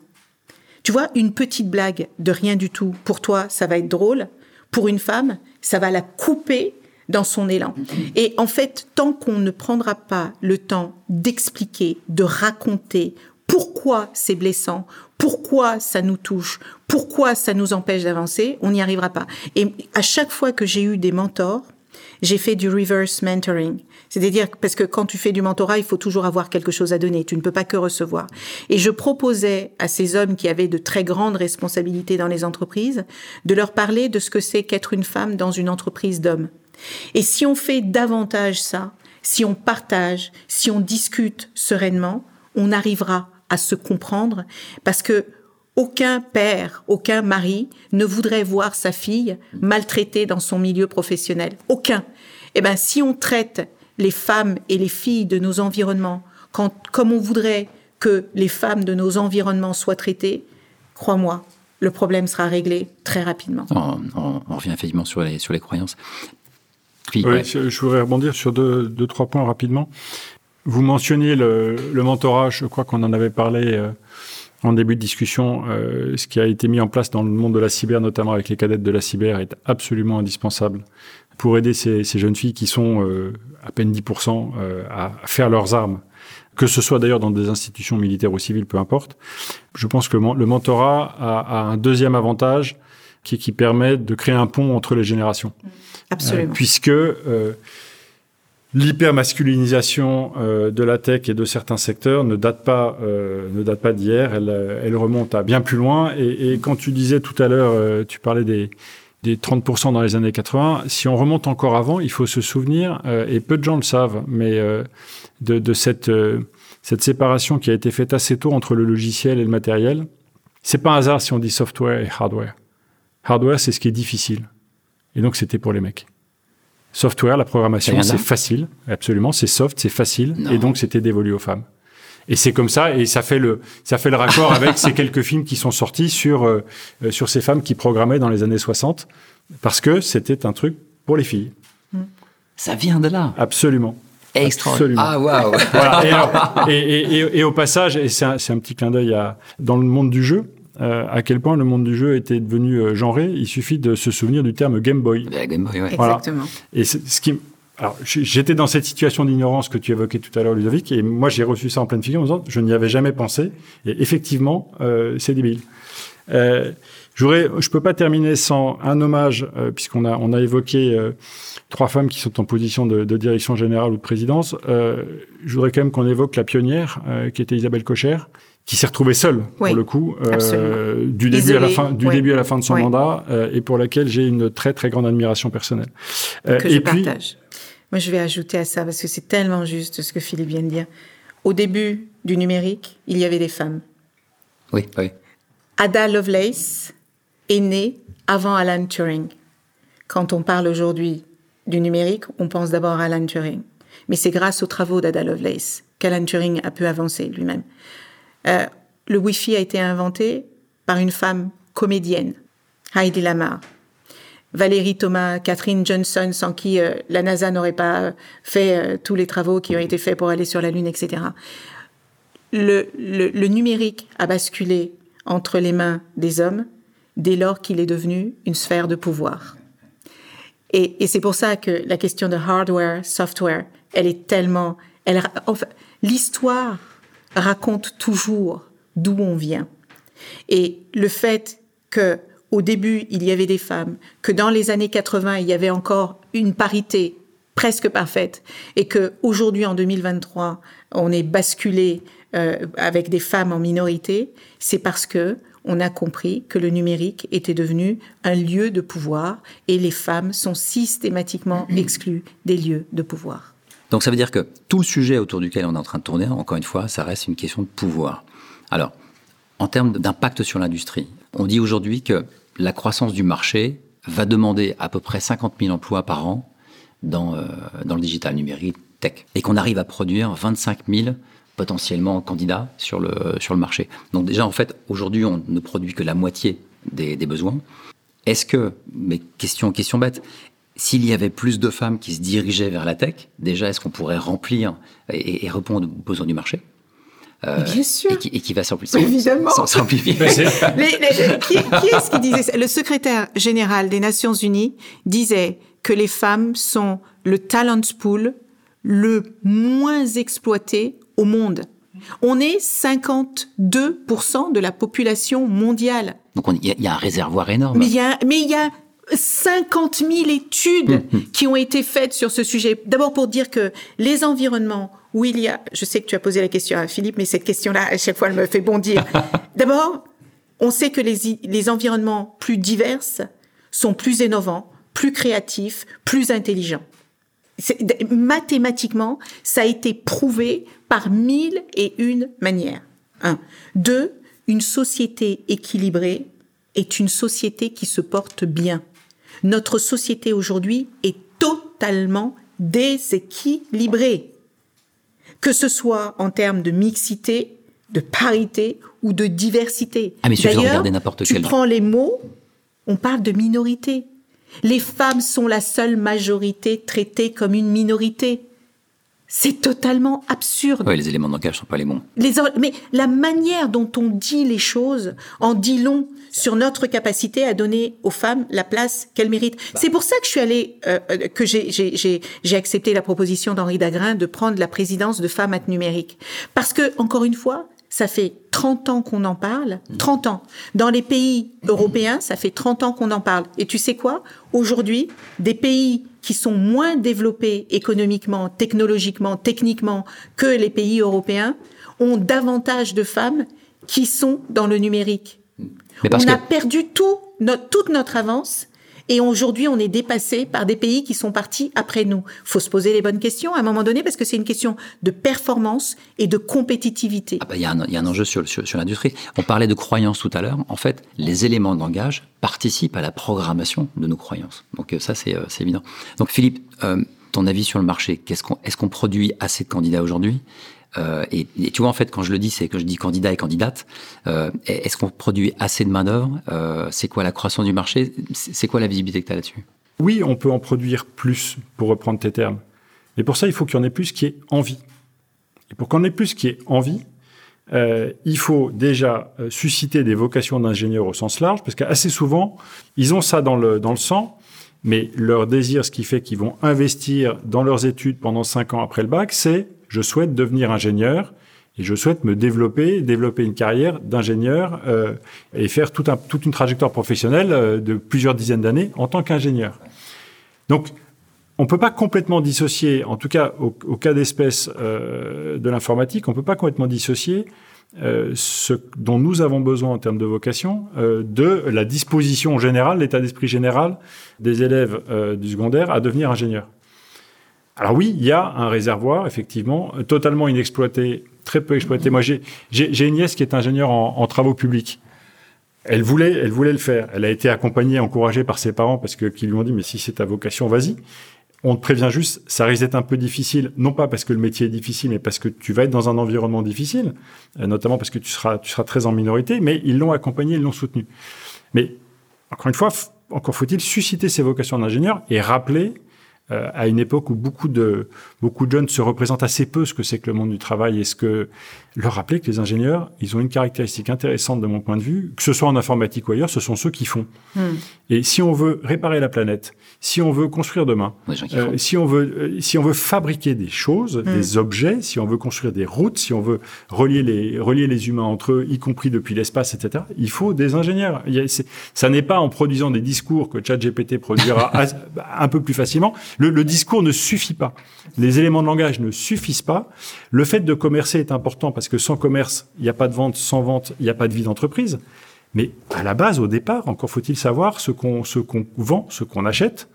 Tu vois, une petite blague de rien du tout, pour toi, ça va être drôle. Pour une femme, ça va la couper dans son élan. Et en fait, tant qu'on ne prendra pas le temps d'expliquer, de raconter pourquoi c'est blessant, pourquoi ça nous touche, pourquoi ça nous empêche d'avancer, on n'y arrivera pas. Et à chaque fois que j'ai eu des mentors, j'ai fait du reverse mentoring. C'est-à-dire parce que quand tu fais du mentorat, il faut toujours avoir quelque chose à donner. Tu ne peux pas que recevoir. Et je proposais à ces hommes qui avaient de très grandes responsabilités dans les entreprises de leur parler de ce que c'est qu'être une femme dans une entreprise d'hommes. Et si on fait davantage ça, si on partage, si on discute sereinement, on arrivera à se comprendre parce que aucun père, aucun mari ne voudrait voir sa fille maltraitée dans son milieu professionnel. Aucun. Eh ben, si on traite les femmes et les filles de nos environnements quand, comme on voudrait que les femmes de nos environnements soient traitées, crois-moi, le problème sera réglé très rapidement. On, revient effectivement sur les, sur les croyances. oui, Je voudrais rebondir sur deux, deux, trois points rapidement. Vous mentionniez le, le mentorat, je crois qu'on en avait parlé euh, en début de discussion, euh, ce qui a été mis en place dans le monde de la cyber, notamment avec les cadettes de la cyber, est absolument indispensable pour aider ces, ces jeunes filles qui sont euh, à peine 10% euh, à faire leurs armes, que ce soit d'ailleurs dans des institutions militaires ou civiles, peu importe. Je pense que le mentorat a, a un deuxième avantage qui, qui, permet de créer un pont entre les générations. Absolument. puisque L'hypermasculinisation euh, de la tech et de certains secteurs ne date pas, euh, ne date pas d'hier. Elle, elle, remonte à bien plus loin. Et, et quand tu disais tout à l'heure, euh, tu parlais des, des 30% dans les années 80. Si on remonte encore avant, il faut se souvenir, euh, et peu de gens le savent, mais euh, de, de, cette, cette séparation qui a été faite assez tôt entre le logiciel et le matériel. C'est pas un hasard si on dit software et hardware. Hardware, c'est ce qui est difficile. Et donc, c'était pour les mecs. Software, la programmation, c'est facile, absolument, c'est soft, c'est facile, non. et donc c'était dévolu aux femmes. Et c'est comme ça, et ça fait le, ça fait le raccord avec ces quelques films qui sont sortis sur, euh, sur ces femmes qui programmaient dans les années 60, parce que c'était un truc pour les filles. Ça vient de là. Absolument. Extraordinaire. Ah, waouh! voilà. et, et, et, et, au passage, et c'est un, un, petit clin d'œil dans le monde du jeu, euh, à quel point le monde du jeu était devenu euh, genré. Il suffit de se souvenir du terme Game Boy. Game Boy, ouais. Voilà. Exactement. Et ce qui, alors, j'étais dans cette situation d'ignorance que tu évoquais tout à l'heure, Ludovic, et moi j'ai reçu ça en pleine figure en disant je n'y avais jamais pensé, et effectivement, euh, c'est débile. Euh, je peux pas terminer sans un hommage, euh, puisqu'on a, on a évoqué euh, trois femmes qui sont en position de, de direction générale ou de présidence. Euh, je voudrais quand même qu'on évoque la pionnière, qui était Isabelle Cocher, qui s'est retrouvée seule oui, pour le coup euh, du début Isolée, à la fin du oui. début à la fin de son oui. mandat euh, et pour laquelle j'ai une très très grande admiration personnelle. Euh, que et je puis, partage. Moi, je vais ajouter à ça parce que c'est tellement juste ce que Philippe vient de dire. Au début du numérique, il y avait des femmes. Oui, oui. Ada Lovelace est née avant Alan Turing. Quand on parle aujourd'hui du numérique, on pense d'abord à Alan Turing. Mais c'est grâce aux travaux d'Ada Lovelace qu'Alan Turing a pu avancer lui-même. Euh, le Wi-Fi a été inventé par une femme comédienne, Heidi Lamar. Valérie Thomas, Catherine Johnson, sans qui euh, la NASA n'aurait pas fait euh, tous les travaux qui ont été faits pour aller sur la Lune, etc. Le, numérique a basculé entre les mains des hommes dès lors qu'il est devenu une sphère de pouvoir. Et, et c'est pour ça que la question de hardware, software, elle est tellement... Elle, enfin, L'histoire raconte toujours d'où on vient. Et le fait que au début il y avait des femmes, que dans les années 80 il y avait encore une parité presque parfaite, et que aujourd'hui en 2023 on est basculé euh, avec des femmes en minorité, c'est parce que on a compris que le numérique était devenu un lieu de pouvoir et les femmes sont systématiquement exclues des lieux de pouvoir. Donc ça veut dire que tout le sujet autour duquel on est en train de tourner, encore une fois, ça reste une question de pouvoir. Alors, en termes d'impact sur l'industrie, on dit aujourd'hui que la croissance du marché va demander à peu près 50 000 emplois par an dans, euh, dans le digital numérique tech. Et qu'on arrive à produire 25 000 potentiellement candidats sur le, marché. Donc déjà, en fait, aujourd'hui, on ne produit que la moitié des, des besoins. Est-ce que, mais question, question bête, s'il y avait plus de femmes qui se dirigeaient vers la tech, déjà, est-ce qu'on pourrait remplir et, et répondre aux besoins du marché? Euh, Bien sûr. Et qui, et qui va s'amplifier. Évidemment. S'amplifier. qui, qui est-ce qui disait ça? Le secrétaire général des Nations Unies disait que les femmes sont le talent pool le moins exploité au monde. On est 52% de la population mondiale. Donc il y, a un réservoir énorme. Mais il y a, mais il y a 50 000 études hum, hum. qui ont été faites sur ce sujet. D'abord pour dire que les environnements où il y a, je sais que tu as posé la question à Philippe, mais cette question-là, à chaque fois, elle me fait bondir. D'abord, on sait que les, les environnements plus divers sont plus innovants, plus créatifs, plus intelligents. Mathématiquement, ça a été prouvé par mille et une manières. Un. Deux, une société équilibrée est une société qui se porte bien. Notre société aujourd'hui est totalement déséquilibrée. Que ce soit en termes de mixité, de parité ou de diversité. Ah, mais D'ailleurs, tu quel... prends les mots, on parle de minorité. Les femmes sont la seule majorité traitée comme une minorité. C'est totalement absurde. Oui, les éléments de langage sont pas les bons. Les, mais la manière dont on dit les choses en dit long sur notre capacité à donner aux femmes la place qu'elles méritent. Bah. C'est pour ça que je suis allée, euh, euh que j'ai accepté la proposition d'Henri Dagrin de prendre la présidence de Femmes at Numérique. Parce que, encore une fois, ça fait 30 ans qu'on en parle, 30 ans. Dans les pays européens, ça fait 30 ans qu'on en parle. Et tu sais quoi? Aujourd'hui, des pays qui sont moins développés économiquement, technologiquement, techniquement que les pays européens ont davantage de femmes qui sont dans le numérique. On a perdu tout, notre, toute notre avance et aujourd'hui, on est dépassé par des pays qui sont partis après nous. Faut se poser les bonnes questions à un moment donné parce que c'est une question de performance et de compétitivité. Ah bah, il y, a un enjeu sur, sur, l'industrie. On parlait de croyances tout à l'heure. En fait, les éléments de langage participent à la programmation de nos croyances. Donc euh, ça, euh, c'est évident. Donc Philippe, euh, ton avis sur le marché, qu'est-ce qu'on, est-ce qu'on produit assez de candidats aujourd'hui? Euh, et, tu vois, en fait, quand je le dis, c'est que je dis candidat et candidate. Euh, est-ce qu'on produit assez de main-d'œuvre euh, C'est quoi la croissance du marché? C'est quoi la visibilité que tu as là-dessus? Oui, on peut en produire plus, pour reprendre tes termes. Mais pour ça, il faut qu'il y en ait plus qui ait envie. Et pour qu'on ait plus qui ait envie, euh, il faut déjà euh, susciter des vocations d'ingénieurs au sens large, parce qu'assez souvent, ils ont ça dans le, dans le sang, mais leur désir, ce qui fait qu'ils vont investir dans leurs études pendant cinq ans après le bac, c'est je souhaite devenir ingénieur et je souhaite me développer, développer une carrière d'ingénieur euh, et faire toute une trajectoire professionnelle euh, de plusieurs dizaines d'années en tant qu'ingénieur. Donc, on ne peut pas complètement dissocier, en tout cas au, cas d'espèce euh, de l'informatique, on ne peut pas complètement dissocier euh, ce dont nous avons besoin en termes de vocation euh, de la disposition générale, l'état d'esprit général des élèves euh, du secondaire à devenir ingénieur. Alors oui, il y a un réservoir, effectivement, totalement inexploité, très peu exploité. Moi, j'ai une nièce qui est ingénieure en, en, travaux publics. Elle voulait, elle voulait le faire. Elle a été accompagnée, encouragée par ses parents parce que qui lui ont dit mais si c'est ta vocation, vas-y. On te prévient juste, ça risque d'être un peu difficile, non pas parce que le métier est difficile, mais parce que tu vas être dans un environnement difficile, euh, notamment parce que tu seras, très en minorité. Mais ils l'ont accompagné, ils l'ont soutenu. Mais encore une fois, encore faut-il susciter ces vocations d'ingénieur et rappeler euh, à une époque où beaucoup de, beaucoup de jeunes se représentent assez peu ce que c'est que le monde du travail et ce que leur rappeler que les ingénieurs, ils ont une caractéristique intéressante de mon point de vue, que ce soit en informatique ou ailleurs, ce sont ceux qui font. Hmm. Et si on veut réparer la planète, si on veut construire demain, euh, si on veut, euh, si on veut fabriquer des choses, hmm. des objets, si on veut construire des routes, si on veut relier les, relier les humains entre eux, y compris depuis l'espace, etc., il faut des ingénieurs. Il y a, ça n'est pas en produisant des discours que ChatGPT produira un peu plus facilement. Le, le discours ne suffit pas. Les éléments de langage ne suffisent pas. Le fait de commercer est important parce que sans commerce, il n'y a pas de vente, sans vente, il n'y a pas de vie d'entreprise. Mais à la base, au départ, encore faut-il savoir ce qu'on ce qu'on vend, ce qu'on achète.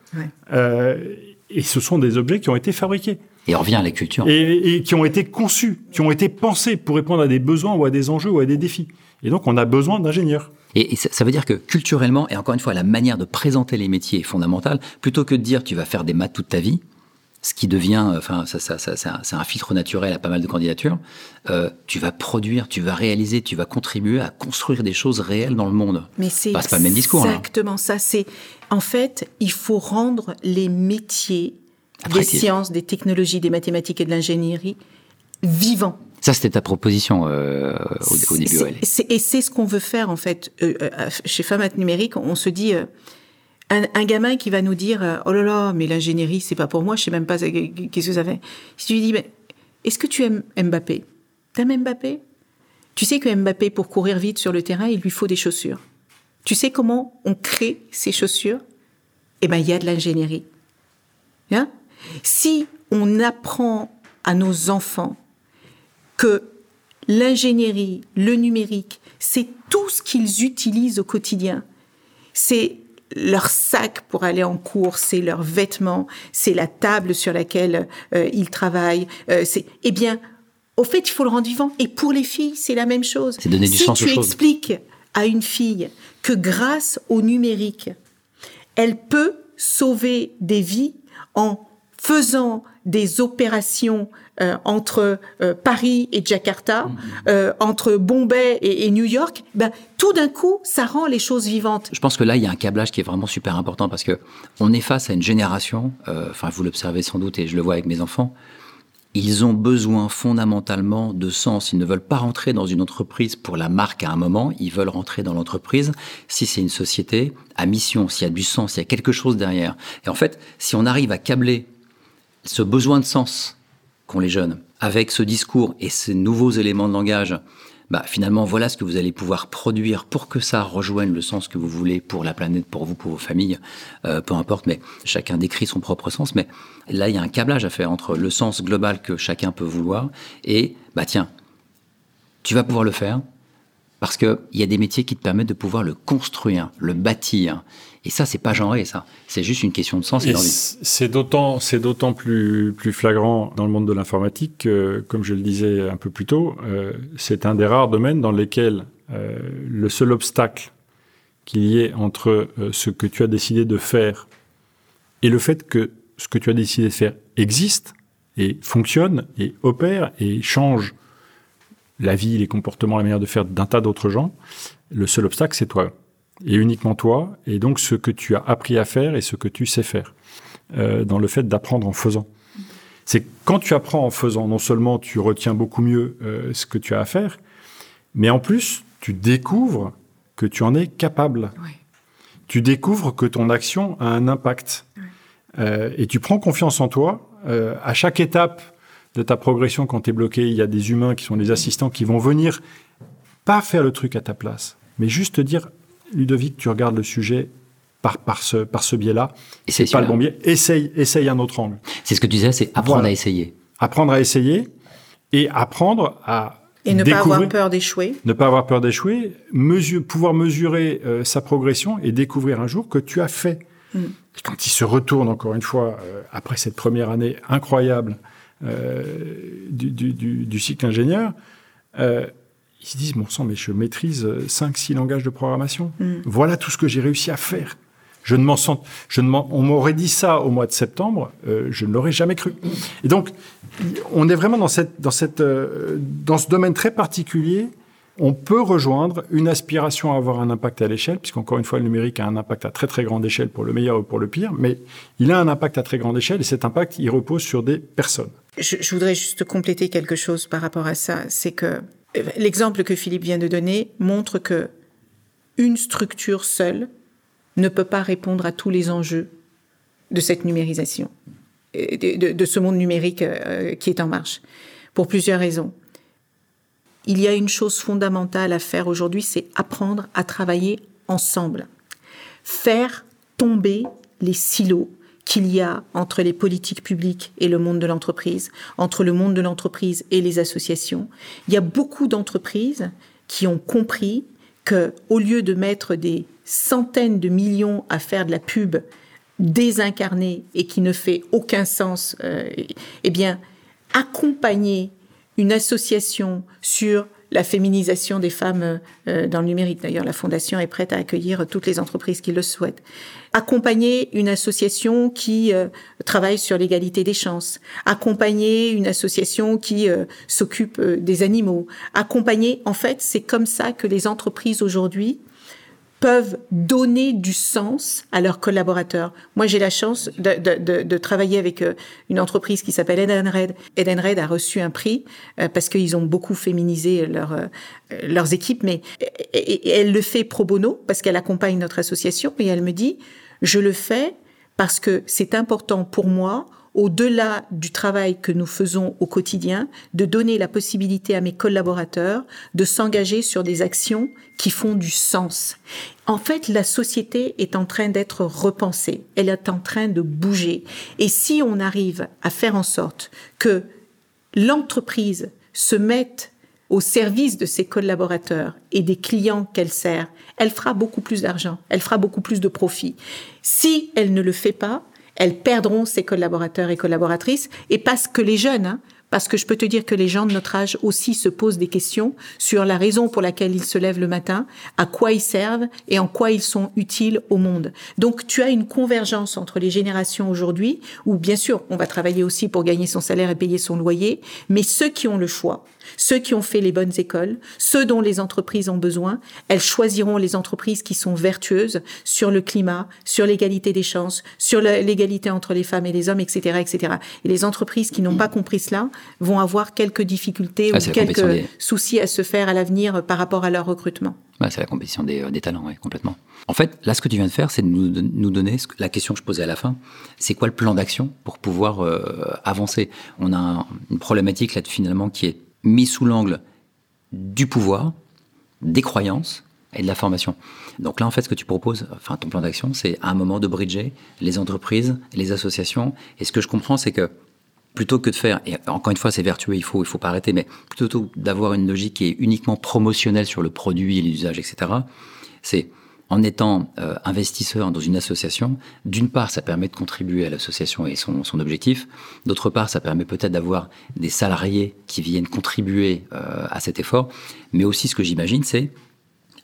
Euh, et ce sont des objets qui ont été fabriqués. Et on revient à la culture. Et, et, qui ont été conçus, qui ont été pensés pour répondre à des besoins ou à des enjeux ou à des défis. Et donc, on a besoin d'ingénieurs. Et, ça, veut dire que culturellement, et encore une fois, la manière de présenter les métiers est fondamentale. Plutôt que de dire tu vas faire des maths toute ta vie, ce qui devient, enfin, ça, ça, ça, c'est un filtre naturel à pas mal de candidatures. Euh, tu vas produire, tu vas réaliser, tu vas contribuer à construire des choses réelles dans le monde. Mais c'est pas, le même discours. Exactement ça. C'est en fait, il faut rendre les métiers des sciences, des technologies, des mathématiques et de l'ingénierie vivants. Ça, c'était ta proposition euh, au, début. et c'est ce qu'on veut faire en fait euh, euh chez Femmes Numérique. On se dit, euh, un, gamin qui va nous dire euh, oh là là mais l'ingénierie c'est pas pour moi je sais même pas qu'est-ce que ça fait. Si tu lui dis mais est-ce que tu aimes Mbappé? T'aimes Mbappé? Tu sais que Mbappé pour courir vite sur le terrain il lui faut des chaussures. Tu sais comment on crée ces chaussures? Eh ben il y a de l'ingénierie. Hein? Si on apprend à nos enfants que l'ingénierie le numérique c'est tout ce qu'ils utilisent au quotidien c'est leur sac pour aller en cours, c'est leurs vêtements, c'est la table sur laquelle euh, ils travaillent. Euh, c'est, eh bien, au fait, il faut le rendre vivant. Et pour les filles, c'est la même chose. C'est donner du si sens tu expliques à une fille que grâce au numérique, elle peut sauver des vies en faisant des opérations entre euh, Paris et Jakarta, mm-hmm. euh, entre Bombay et, New York, ben, tout d'un coup, ça rend les choses vivantes. Je pense que là, il y a un câblage qui est vraiment super important parce que on est face à une génération, enfin vous l'observez sans doute et je le vois avec mes enfants, ils ont besoin fondamentalement de sens. Ils ne veulent pas rentrer dans une entreprise pour la marque à un moment, ils veulent rentrer dans l'entreprise si c'est une société à mission, s'il y a du sens, s'il y a quelque chose derrière. Et en fait, si on arrive à câbler ce besoin de sens qu'ont les jeunes, avec ce discours et ces nouveaux éléments de langage, bah, finalement, voilà ce que vous allez pouvoir produire pour que ça rejoigne le sens que vous voulez pour la planète, pour vous, pour vos familles, euh, peu importe, mais chacun décrit son propre sens. Mais là, il y a un câblage à faire entre le sens global que chacun peut vouloir et, bah tiens, tu vas pouvoir le faire parce qu'il y a des métiers qui te permettent de pouvoir le construire, le bâtir. Et ça, c'est pas genré, ça. C'est juste une question de sens et, d'envie. C'est d'autant, c'est d'autant plus, plus flagrant dans le monde de l'informatique que, comme je le disais un peu plus tôt, euh, c'est un des rares domaines dans lesquels euh, le seul obstacle qu'il y ait entre euh, ce que tu as décidé de faire et le fait que ce que tu as décidé de faire existe et fonctionne et opère et change la vie, les comportements, la manière de faire d'un tas d'autres gens, le seul obstacle, c'est toi et uniquement toi, et donc ce que tu as appris à faire et ce que tu sais faire, euh, dans le fait d'apprendre en faisant. C'est quand tu apprends en faisant, non seulement tu retiens beaucoup mieux euh, ce que tu as à faire, mais en plus, tu découvres que tu en es capable. Tu découvres que ton action a un impact. Euh, et tu prends confiance en toi. À chaque étape de ta progression, quand tu es bloqué, il y a des humains qui sont des assistants qui vont venir, pas faire le truc à ta place, mais juste te dire Ludovic, tu regardes le sujet par, par ce, par ce biais-là. C'est pas le bon biais. Essaye, essaye un autre angle. C'est ce que tu disais, c'est apprendre à essayer. Apprendre à essayer et apprendre à et ne pas avoir peur d'échouer. Ne pas avoir peur d'échouer, mesure, pouvoir mesurer euh, sa progression et découvrir un jour que tu as fait. Mm. quand il se retourne encore une fois euh, après cette première année incroyable euh, du, du, du, du, cycle ingénieur, ils se disent, bon sang, mais je maîtrise 5-6 euh, langages de programmation. Mm. Voilà tout ce que j'ai réussi à faire. Je ne m'en sens, je ne on m'aurait dit ça au mois de septembre, euh, je ne l'aurais jamais cru. Et donc, on est vraiment dans cette, dans cette, euh, dans ce domaine très particulier. On peut rejoindre une aspiration à avoir un impact à l'échelle, puisqu'encore une fois, le numérique a un impact à très très grande échelle pour le meilleur ou pour le pire, mais il a un impact à très grande échelle et cet impact, il repose sur des personnes. Je, je voudrais juste compléter quelque chose par rapport à ça, c'est que L'exemple que Philippe vient de donner montre que une structure seule ne peut pas répondre à tous les enjeux de cette numérisation, de, ce monde numérique euh, qui est en marche, pour plusieurs raisons. Il y a une chose fondamentale à faire aujourd'hui, c'est apprendre à travailler ensemble, faire tomber les silos qu'il y a entre les politiques publiques et le monde de l'entreprise, entre le monde de l'entreprise et les associations. Il y a beaucoup d'entreprises qui ont compris que, au lieu de mettre des centaines de millions à faire de la pub désincarnée et qui ne fait aucun sens, euh, eh bien, accompagner une association sur la féminisation des femmes euh, dans le numérique. D'ailleurs, la Fondation est prête à accueillir toutes les entreprises qui le souhaitent. Accompagner une association qui euh, travaille sur l'égalité des chances. Accompagner une association qui euh, s'occupe des animaux. Accompagner, en fait, c'est comme ça que les entreprises aujourd'hui peuvent donner du sens à leurs collaborateurs. Moi, j'ai la chance de, de, de, travailler avec euh, une entreprise qui s'appelle Edenred. Edenred a reçu un prix euh, parce qu'ils ont beaucoup féminisé leur, euh, leurs équipes, mais elle le fait pro bono parce qu'elle accompagne notre association et elle me dit, je le fais parce que c'est important pour moi au-delà du travail que nous faisons au quotidien, de donner la possibilité à mes collaborateurs de s'engager sur des actions qui font du sens. En fait, la société est en train d'être repensée, elle est en train de bouger. Et si on arrive à faire en sorte que l'entreprise se mette au service de ses collaborateurs et des clients qu'elle sert, elle fera beaucoup plus d'argent, elle fera beaucoup plus de profit. Si elle ne le fait pas, elles perdront ses collaborateurs et collaboratrices, et parce que les jeunes, hein, parce que je peux te dire que les gens de notre âge aussi se posent des questions sur la raison pour laquelle ils se lèvent le matin, à quoi ils servent et en quoi ils sont utiles au monde. Donc tu as une convergence entre les générations aujourd'hui, où bien sûr on va travailler aussi pour gagner son salaire et payer son loyer, mais ceux qui ont le choix, ceux qui ont fait les bonnes écoles, ceux dont les entreprises ont besoin, elles choisiront les entreprises qui sont vertueuses sur le climat, sur l'égalité des chances, sur l'égalité entre les femmes et les hommes, etc., etc. Et les entreprises qui n'ont pas compris cela vont avoir quelques difficultés ah, ou quelques soucis à se faire à l'avenir par rapport à leur recrutement. c'est la compétition des, euh, talents, oui, complètement. En fait, là, ce que tu viens de faire, c'est de nous, donner la question que je posais à la fin. C'est quoi le plan d'action pour pouvoir euh, avancer? On a une problématique là, finalement, qui est mis sous l'angle du pouvoir, des croyances et de la formation. Donc là, en fait, ce que tu proposes, enfin ton plan d'action, c'est à un moment de bridger les entreprises, les associations. Et ce que je comprends, c'est que plutôt que de faire, et encore une fois, c'est vertueux, il faut, il faut pas arrêter, mais plutôt d'avoir une logique qui est uniquement promotionnelle sur le produit l'usage, etc., c'est en étant euh, investisseur dans une association, d'une part, ça permet de contribuer à l'association et son, son objectif. D'autre part, ça permet peut-être d'avoir des salariés qui viennent contribuer euh, à cet effort. Mais aussi, ce que j'imagine, c'est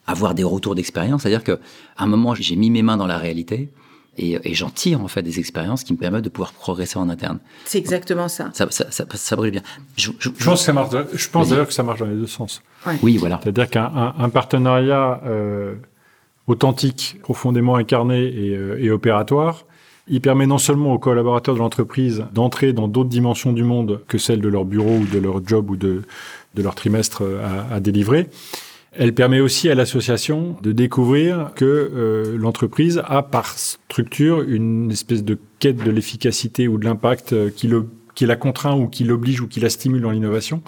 avoir des retours d'expérience. C'est-à-dire qu'à un moment, j'ai mis mes mains dans la réalité. Et, et j'en tire en fait des expériences qui me permettent de pouvoir progresser en interne. C'est exactement ça. Ça, ça, ça, ça brille bien. Je, je, je pense, que ça marche, je pense d'ailleurs que ça marche dans les deux sens. Ouais. Oui, voilà. C'est-à-dire qu'un un, partenariat euh, authentique, profondément incarné et, euh, et, opératoire. Il permet non seulement aux collaborateurs de l'entreprise d'entrer dans d'autres dimensions du monde que celles de leur bureau ou de leur job ou de, de leur trimestre euh, à, à délivrer. Elle permet aussi à l'association de découvrir que euh, l'entreprise a par structure une espèce de quête de l'efficacité ou de l'impact euh, qui le qui la contraint ou qui l'oblige ou qui la stimule dans l'innovation.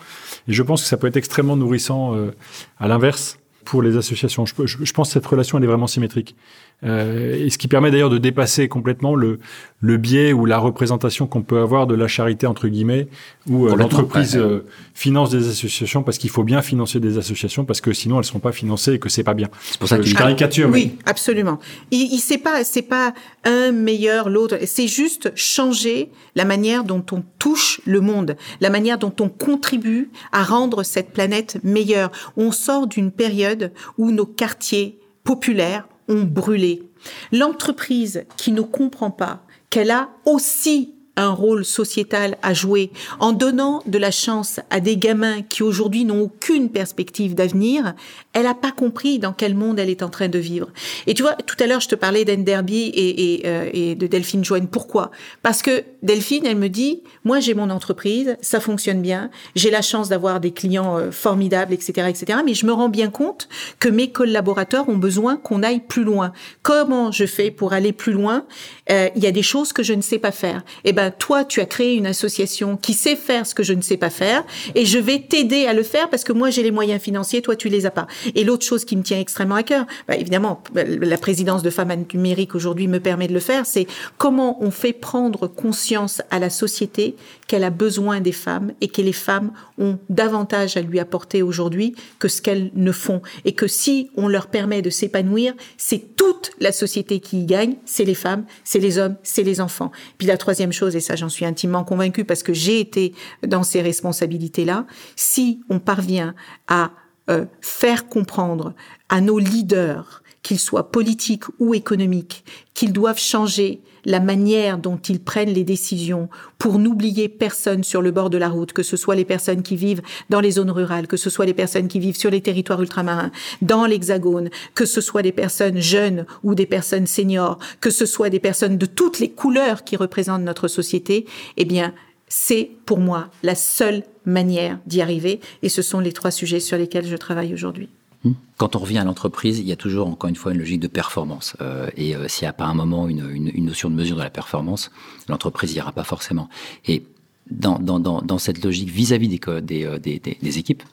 Et je pense que ça peut être extrêmement nourrissant euh, à l'inverse pour les associations. Je, pense que cette relation, elle est vraiment symétrique. Euh, et ce qui permet d'ailleurs de dépasser complètement le, le biais ou la représentation qu'on peut avoir de la charité, entre guillemets, où euh, l'entreprise euh, finance des associations parce qu'il faut bien financer des associations parce que sinon elles ne seront pas financées et que c'est pas bien. C'est pour ça que je caricature. Oui, absolument. Il, il c'est pas, c'est pas un meilleur, l'autre. C'est juste changer la manière dont on touche le monde, la manière dont on contribue à rendre cette planète meilleure. On sort d'une période où nos quartiers populaires ont brûlé. L'entreprise qui ne comprend pas qu'elle a aussi un rôle sociétal à jouer en donnant de la chance à des gamins qui aujourd'hui n'ont aucune perspective d'avenir, elle n'a pas compris dans quel monde elle est en train de vivre. Et tu vois, tout à l'heure, je te parlais d'Anne et, et, euh, et, de Delphine Joanne. Pourquoi? Parce que Delphine, elle me dit, moi j'ai mon entreprise, ça fonctionne bien, j'ai la chance d'avoir des clients euh, formidables, etc., etc. Mais je me rends bien compte que mes collaborateurs ont besoin qu'on aille plus loin. Comment je fais pour aller plus loin? Euh, Il y a des choses que je ne sais pas faire. Eh ben toi, tu as créé une association qui sait faire ce que je ne sais pas faire, et je vais t'aider à le faire parce que moi j'ai les moyens financiers, toi tu les as pas. Et l'autre chose qui me tient extrêmement à cœur, bah, évidemment, la présidence de Femmes numérique aujourd'hui me permet de le faire, c'est comment on fait prendre conscience à la société qu'elle a besoin des femmes et que les femmes ont davantage à lui apporter aujourd'hui que ce qu'elles ne font. Et que si on leur permet de s'épanouir, c'est toute la société qui y gagne, c'est les femmes, c'est les hommes, c'est les enfants. Puis la troisième chose, et ça j'en suis intimement convaincue parce que j'ai été dans ces responsabilités-là, si on parvient à euh, faire comprendre à nos leaders, qu'ils soient politiques ou économiques, qu'ils doivent changer la manière dont ils prennent les décisions pour n'oublier personne sur le bord de la route, que ce soit les personnes qui vivent dans les zones rurales, que ce soit les personnes qui vivent sur les territoires ultramarins, dans l'hexagone, que ce soit des personnes jeunes ou des personnes seniors, que ce soit des personnes de toutes les couleurs qui représentent notre société, eh bien, c'est pour moi la seule manière d'y arriver et ce sont les trois sujets sur lesquels je travaille aujourd'hui. Hmm. Quand on revient à l'entreprise, il y a toujours, encore une fois, une logique de performance. Euh, et euh, s'il n'y a pas un moment une, notion de mesure de la performance, l'entreprise n'y ira pas forcément. Et dans, cette logique vis-à-vis des, des, équipes,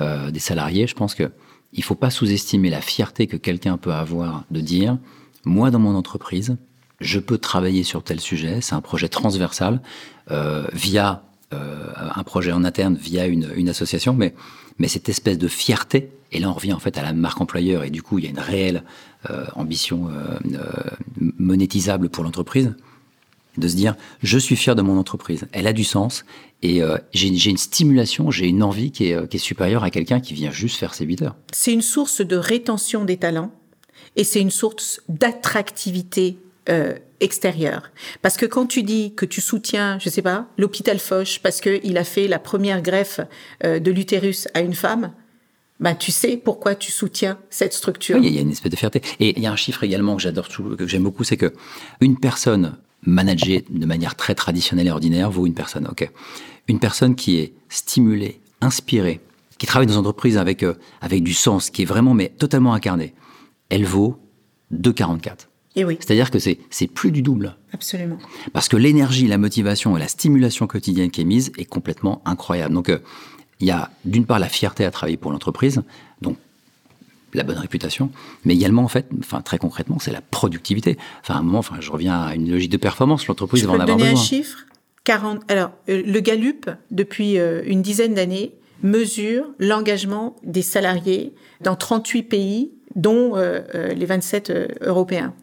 euh, des salariés, je pense que il faut pas sous-estimer la fierté que quelqu'un peut avoir de dire, moi, dans mon entreprise, je peux travailler sur tel sujet, c'est un projet transversal, euh, via euh, un projet en interne, via une, association, mais cette espèce de fierté, et là on revient en fait à la marque employeur, et du coup il y a une réelle euh, ambition euh, euh, monétisable pour l'entreprise, de se dire je suis fier de mon entreprise, elle a du sens, et euh, j'ai une stimulation, j'ai une envie qui est, qui est supérieure à quelqu'un qui vient juste faire ses 8 heures. C'est une source de rétention des talents, et c'est une source d'attractivité euh, extérieur. Parce que quand tu dis que tu soutiens, je sais pas, l'hôpital Foch parce qu'il a fait la première greffe euh, de l'utérus à une femme, bah, tu sais pourquoi tu soutiens cette structure. Oui, il y a une espèce de fierté. Et il y a un chiffre également que j'adore, que j'aime beaucoup, c'est que une personne managée de manière très traditionnelle et ordinaire vaut une personne. Ok, une personne qui est stimulée, inspirée, qui travaille dans une entreprise avec euh, avec du sens, qui est vraiment mais totalement incarnée, elle vaut 2,44. Et oui. C'est-à-dire que c'est c'est plus du double. Absolument. Parce que l'énergie, la motivation et la stimulation quotidienne qui est mise est complètement incroyable. Donc euh, il y a d'une part la fierté à travailler pour l'entreprise, donc la bonne réputation, mais également en fait, enfin très concrètement, c'est la productivité. Enfin à un moment, enfin je reviens à une logique de performance. L'entreprise va en avoir besoin. un chiffre? 40. Alors euh, le Gallup depuis euh, une dizaine d'années mesure l'engagement des salariés dans 38 pays, dont euh, euh, les 27 euh, européens.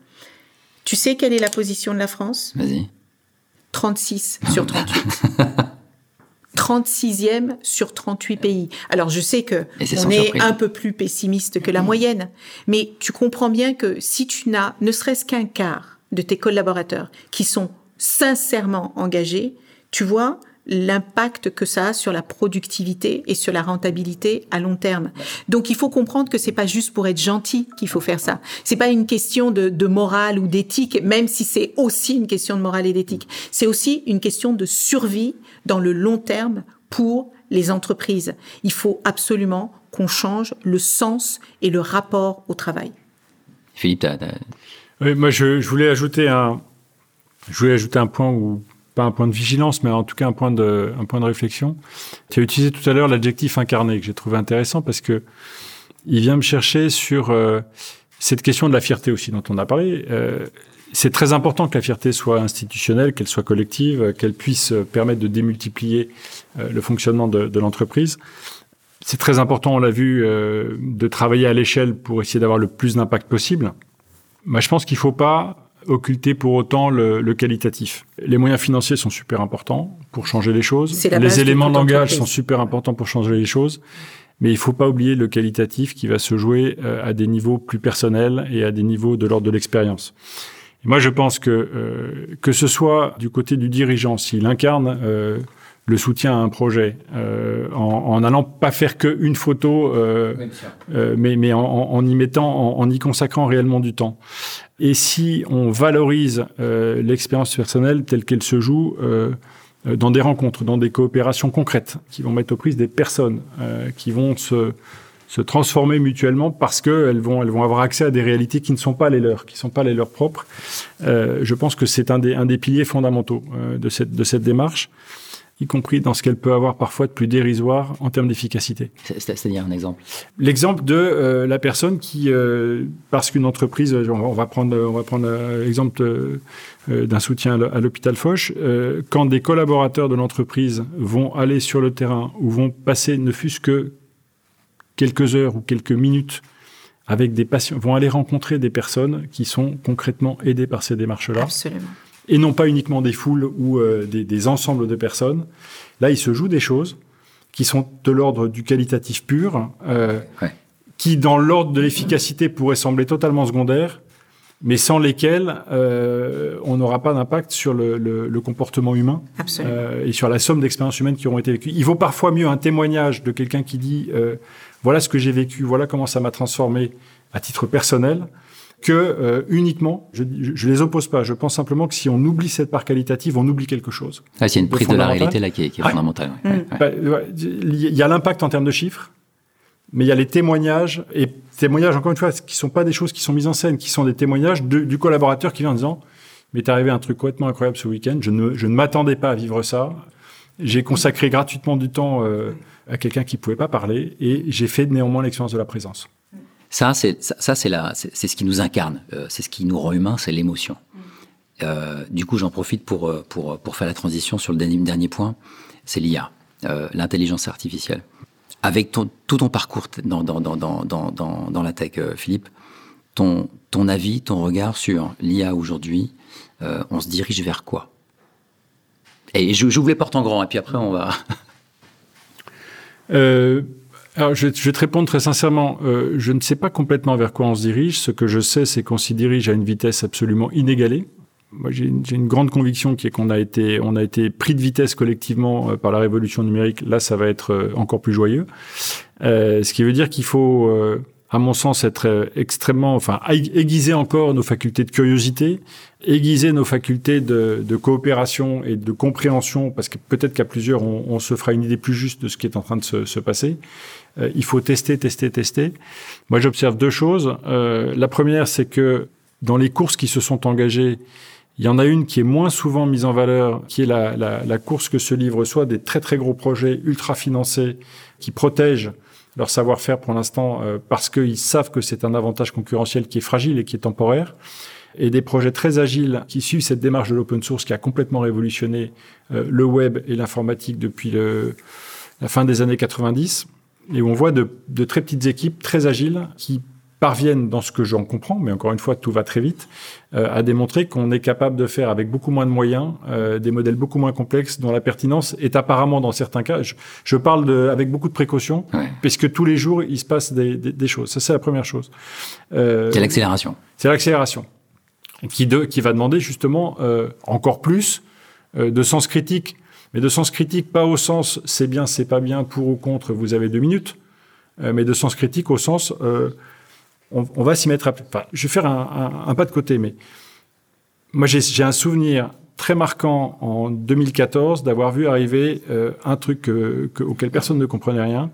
Tu sais quelle est la position de la France? Vas-y. 36 sur 38. 36e sur 38 pays. Alors je sais que Et c'est on est surprise. un peu plus pessimiste que la moyenne, mais tu comprends bien que si tu n'as ne serait-ce qu'un quart de tes collaborateurs qui sont sincèrement engagés, tu vois l'impact que ça a sur la productivité et sur la rentabilité à long terme. Donc il faut comprendre que c'est pas juste pour être gentil qu'il faut faire ça. C'est pas une question de, de morale ou d'éthique, même si c'est aussi une question de morale et d'éthique. C'est aussi une question de survie dans le long terme pour les entreprises. Il faut absolument qu'on change le sens et le rapport au travail. Philippe, t'as- Oui, moi, je, je voulais ajouter un, je voulais ajouter un point ou pas un point de vigilance, mais en tout cas un point de, un point de réflexion. Tu as utilisé tout à l'heure l'adjectif incarné que j'ai trouvé intéressant parce que il vient me chercher sur euh, cette question de la fierté aussi dont on a parlé. Euh, c'est très important que la fierté soit institutionnelle, qu'elle soit collective, qu'elle puisse permettre de démultiplier euh, le fonctionnement de, de l'entreprise. C'est très important, on l'a vu, euh, de travailler à l'échelle pour essayer d'avoir le plus d'impact possible. Moi, je pense qu'il faut pas occulter pour autant le, le qualitatif. Les moyens financiers sont super importants pour changer les choses. C'est la base Les éléments de langage sont super importants pour changer les choses. Mais il faut pas oublier le qualitatif qui va se jouer euh, à des niveaux plus personnels et à des niveaux de l'ordre de l'expérience. Moi, je pense que euh, que ce soit du côté du dirigeant, s'il incarne euh, le soutien à un projet, euh, en, en allant pas faire que une photo, euh, euh, mais, mais en, en- en y mettant, en, en y consacrant réellement du temps. Et si on valorise euh, l'expérience personnelle telle qu'elle se joue euh, euh, dans des rencontres, dans des coopérations concrètes, qui vont mettre aux prises des personnes, euh, qui vont se, se transformer mutuellement parce qu'elles vont, elles vont avoir accès à des réalités qui ne sont pas les leurs, qui ne sont pas les leurs propres. Euh, je pense que c'est un des, un des piliers fondamentaux euh, de, cette, de cette démarche, y compris dans ce qu'elle peut avoir parfois de plus dérisoire en termes d'efficacité. c'est- C'est-à-dire un exemple. L'exemple de euh, la personne qui, euh, parce qu'une entreprise, euh, on va- on va prendre, on va prendre euh, l'exemple euh, euh, d'un soutien à l'hôpital Foch, euh, quand des collaborateurs de l'entreprise vont aller sur le terrain ou vont passer, ne fût-ce que quelques heures ou quelques minutes avec des patients, vont aller rencontrer des personnes qui sont concrètement aidées par ces démarches-là Absolument. Et non pas uniquement des foules ou euh, des, des ensembles de personnes. Là, il se joue des choses qui sont de l'ordre du qualitatif pur, euh, qui dans l'ordre de l'efficacité pourraient sembler totalement secondaires, mais sans lesquels euh, on n'aura pas d'impact sur le, le, le, comportement humain euh, et sur la somme d'expériences humaines qui auront été vécues. Il vaut parfois mieux un témoignage de quelqu'un qui dit euh, voilà ce que j'ai vécu, voilà comment ça m'a transformé à titre personnel, que euh, uniquement, je, je, les oppose pas. Je pense simplement que si on oublie cette part qualitative, on oublie quelque chose. Ah, c'est une prise de la réalité là qui est, qui est fondamentale. Il ouais. Bah, y a l'impact en termes de chiffres, mais il y a les témoignages et témoignages encore une fois qui sont pas des choses qui sont mises en scène, qui sont des témoignages de, du collaborateur qui vient en disant mais t'est arrivé un truc complètement incroyable ce week-end, je ne, je ne m'attendais pas à vivre ça. J'ai consacré gratuitement du temps euh, à quelqu'un qui pouvait pas parler et j'ai fait néanmoins l'expérience de la présence. Ça, c'est ça, c'est la, c'est ce qui nous incarne, euh, c'est ce qui nous rend humains, c'est l'émotion. Euh, du coup, j'en profite pour, euh, pour pour faire la transition sur le dernier, dernier point, c'est l'IA, euh, l'intelligence artificielle. Avec ton, tout ton parcours dans, dans, dans, dans, dans la tech, euh, Philippe, ton, ton avis, ton regard sur l'IA aujourd'hui, euh, on se dirige vers quoi? Et j'ouvre les portes en grand, et puis après on va... alors je, je, vais te répondre très sincèrement, euh, je ne sais pas complètement vers quoi on se dirige. Ce que je sais, c'est qu'on s'y dirige à une vitesse absolument inégalée. Moi, j'ai une, une, grande conviction qui est qu'on a été, on a été pris de vitesse collectivement euh, par la révolution numérique. Là, ça va être euh, encore plus joyeux. Euh, ce qui veut dire qu'il faut, à mon sens, être extrêmement, enfin, aiguiser encore nos facultés de curiosité, aiguiser nos facultés de, de coopération et de compréhension, parce que peut-être qu'à plusieurs, on, on, se fera une idée plus juste de ce qui est en train de se, se passer. Euh, il faut tester, tester, tester. Moi, j'observe deux choses. la première, c'est que dans les courses qui se sont engagées, il y en a une qui est moins souvent mise en valeur, qui est la, course que se livrent soit des très très gros projets ultra financés qui protègent leur savoir-faire pour l'instant euh, parce qu'ils savent que c'est un avantage concurrentiel qui est fragile et qui est temporaire, et des projets très agiles qui suivent cette démarche de l'open source qui a complètement révolutionné euh, le web et l'informatique depuis la fin des années 90, et où on voit de, de très petites équipes très agiles qui parviennent, dans ce que j'en comprends, mais encore une fois, tout va très vite, euh, à démontrer qu'on est capable de faire avec beaucoup moins de moyens, euh, des modèles beaucoup moins complexes, dont la pertinence est apparemment, dans certains cas, je, je parle de, avec beaucoup de précaution, ouais. puisque tous les jours, il se passe des, des, des choses. Ça, c'est la première chose. Euh, c'est l'accélération. C'est l'accélération, qui, de, qui va demander justement euh, encore plus euh, de sens critique, mais de sens critique pas au sens c'est bien, c'est pas bien, pour ou contre, vous avez deux minutes, euh, mais de sens critique au sens on, on va s'y mettre. À, enfin, je vais faire un, un, pas de côté, mais moi j'ai un souvenir très marquant en 2014 d'avoir vu arriver euh, un truc que, auquel personne ne comprenait rien,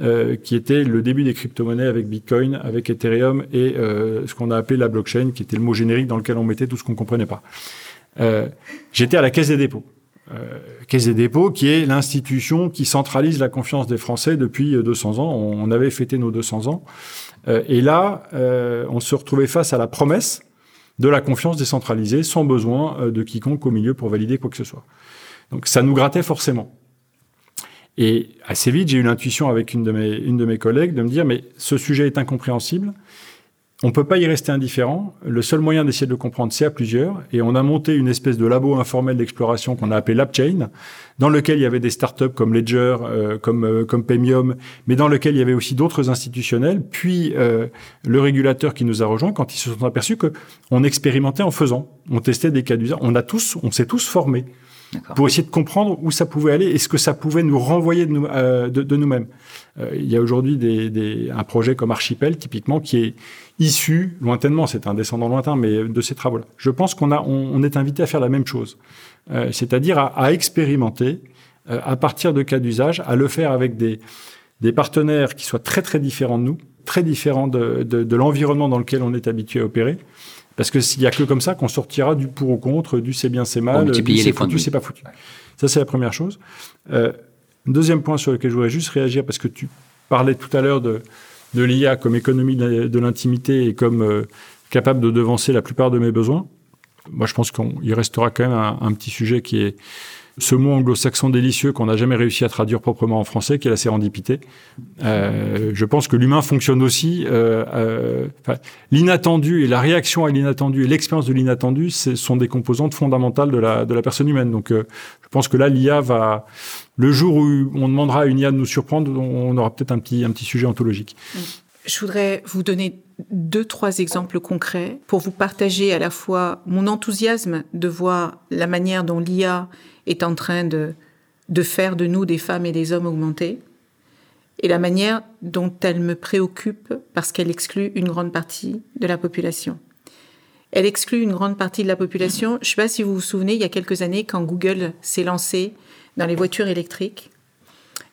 euh, qui était le début des crypto-monnaies avec Bitcoin, avec Ethereum et euh, ce qu'on a appelé la blockchain, qui était le mot générique dans lequel on mettait tout ce qu'on comprenait pas. Euh, j'étais à la Caisse des dépôts. Euh, Caisse des dépôts, qui est l'institution qui centralise la confiance des Français depuis 200 ans. On avait fêté nos 200 ans. Euh, et là, euh, on se retrouvait face à la promesse de la confiance décentralisée sans besoin euh, de quiconque au milieu pour valider quoi que ce soit. Donc ça nous grattait forcément. Et assez vite, j'ai eu l'intuition avec une une de mes collègues de me dire, mais ce sujet est incompréhensible, on peut pas y rester indifférent. Le seul moyen d'essayer de le comprendre, c'est à plusieurs. Et on a monté une espèce de labo informel d'exploration qu'on a appelé LabChain, dans lequel il y avait des startups comme Ledger, euh, comme, euh, comme Pemium, mais dans lequel il y avait aussi d'autres institutionnels. Puis euh, le régulateur qui nous a rejoints quand ils se sont aperçus que on expérimentait en faisant, on testait des cas d'usage. On a tous, on s'est tous formés pour essayer de comprendre où ça pouvait aller et ce que ça pouvait nous renvoyer de, nous, euh, de, nous-mêmes. Euh, il y a aujourd'hui des, des, un projet comme Archipel, typiquement, qui est issu, lointainement, c'est un descendant lointain, mais de ces travaux-là. Je pense qu'on a, on, est invité à faire la même chose, euh, c'est-à-dire à, à, expérimenter euh, à partir de cas d'usage, à le faire avec des, des partenaires qui soient très très différents de nous, très différents de, de l'environnement dans lequel on est habitué à opérer, parce que s'il y a que comme ça qu'on sortira du pour ou contre, du c'est bien, c'est mal, du c'est foutu, c'est pas foutu. Ça, c'est la première chose. Euh, deuxième point sur lequel je voudrais juste réagir, parce que tu parlais tout à l'heure de, de l'IA comme économie de l'intimité et comme euh, capable de devancer la plupart de mes besoins. Moi, je pense qu'il restera quand même un, un, petit sujet qui est ce mot anglo-saxon délicieux qu'on n'a jamais réussi à traduire proprement en français, qui est la sérendipité. Euh, je pense que l'humain fonctionne aussi. Euh, euh, l'inattendu et la réaction à l'inattendu et l'expérience de l'inattendu sont des composantes fondamentales de la, de la personne humaine. Donc, je pense que là, l'IA va... Le jour où on demandera à une IA de nous surprendre, on aura peut-être un petit, un petit sujet ontologique. Je voudrais vous donner deux, trois exemples concrets pour vous partager à la fois mon enthousiasme de voir la manière dont l'IA est en train de, faire de nous des femmes et des hommes augmentés, et la manière dont elle me préoccupe parce qu'elle exclut une grande partie de la population. Elle exclut une grande partie de la population. Je ne sais pas si vous vous souvenez, il y a quelques années, quand Google s'est lancé dans les voitures électriques,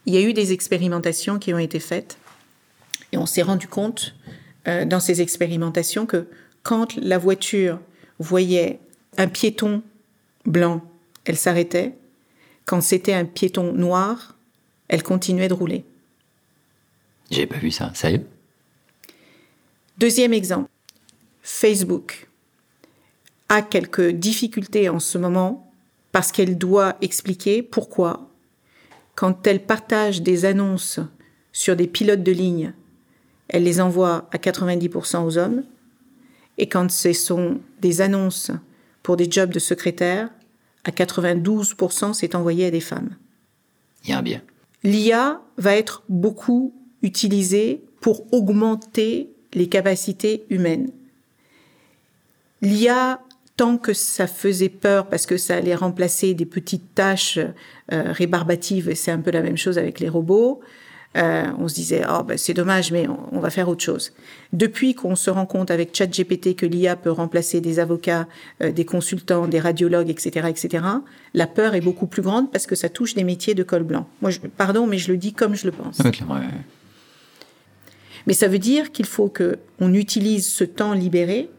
il y a eu des expérimentations qui ont été faites et on s'est rendu compte euh, dans ces expérimentations que quand la voiture voyait un piéton blanc elle s'arrêtait. Quand c'était un piéton noir, elle continuait de rouler. J'ai pas vu ça, sérieux? Deuxième exemple, Facebook a quelques difficultés en ce moment parce qu'elle doit expliquer pourquoi, quand elle partage des annonces sur des pilotes de ligne, elle les envoie à 90% aux hommes, et quand ce sont des annonces pour des jobs de secrétaire, à 92%, c'est envoyé à des femmes. Il y a un bien. L'IA va être beaucoup utilisée pour augmenter les capacités humaines. L'IA, tant que ça faisait peur parce que ça allait remplacer des petites tâches euh, rébarbatives, et c'est un peu la même chose avec les robots, euh, on se disait, oh, ben, c'est dommage, mais on, va faire autre chose. Depuis qu'on se rend compte avec ChatGPT que l'IA peut remplacer des avocats, euh, des consultants, des radiologues, etc., etc., la peur est beaucoup plus grande parce que ça touche des métiers de col blanc. Moi, je, pardon, mais je le dis comme je le pense. Mais ça veut dire qu'il faut que on utilise ce temps libéré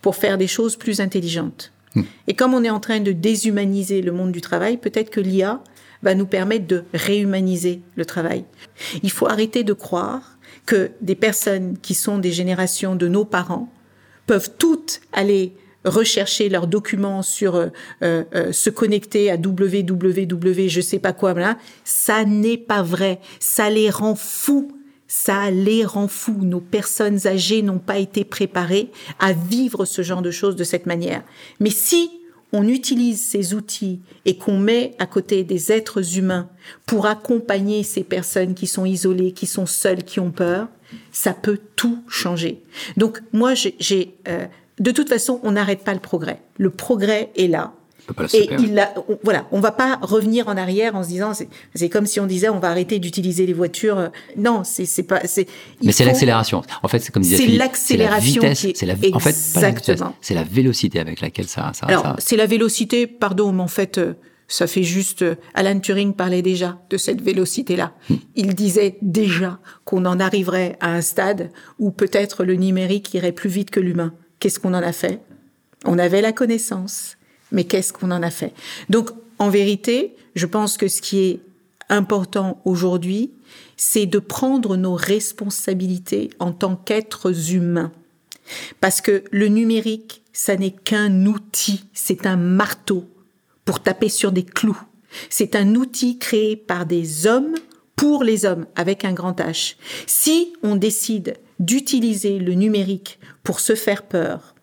pour faire des choses plus intelligentes. Hmm. Et comme on est en train de déshumaniser le monde du travail, peut-être que l'IA va nous permettre de réhumaniser le travail. Il faut arrêter de croire que des personnes qui sont des générations de nos parents peuvent toutes aller rechercher leurs documents sur euh, euh, euh, se connecter à www je sais pas quoi là ça n'est pas vrai. Ça les rend fous. Ça les rend fous. Nos personnes âgées n'ont pas été préparées à vivre ce genre de choses de cette manière. Mais si on utilise ces outils et qu'on met à côté des êtres humains pour accompagner ces personnes qui sont isolées, qui sont seules, qui ont peur, ça peut tout changer. Donc moi, j'ai, euh, de toute façon, on n'arrête pas le progrès. Le progrès est là. Et il a, on, voilà, on va pas revenir en arrière en se disant c'est comme si on disait on va arrêter d'utiliser les voitures. Non, c'est c'est pas c'est. Mais c'est l'accélération. En fait, c'est comme disait C'est l'accélération. C'est la vitesse. En fait, c'est la vélocité avec laquelle ça. ça Alors c'est la vélocité. Pardon, mais en fait. Euh, ça fait juste, euh, Alan Turing parlait déjà de cette vélocité-là. Hmm. Il disait déjà qu'on en arriverait à un stade où peut-être le numérique irait plus vite que l'humain. Qu'est-ce qu'on en a fait? On avait la connaissance, mais qu'est-ce qu'on en a fait? Donc, en vérité, je pense que ce qui est important aujourd'hui, c'est de prendre nos responsabilités en tant qu'êtres humains. Parce que le numérique, ça n'est qu'un outil, c'est un marteau pour taper sur des clous. C'est un outil créé par des hommes pour les hommes avec un grand H. Si on décide d'utiliser le numérique pour se faire peur,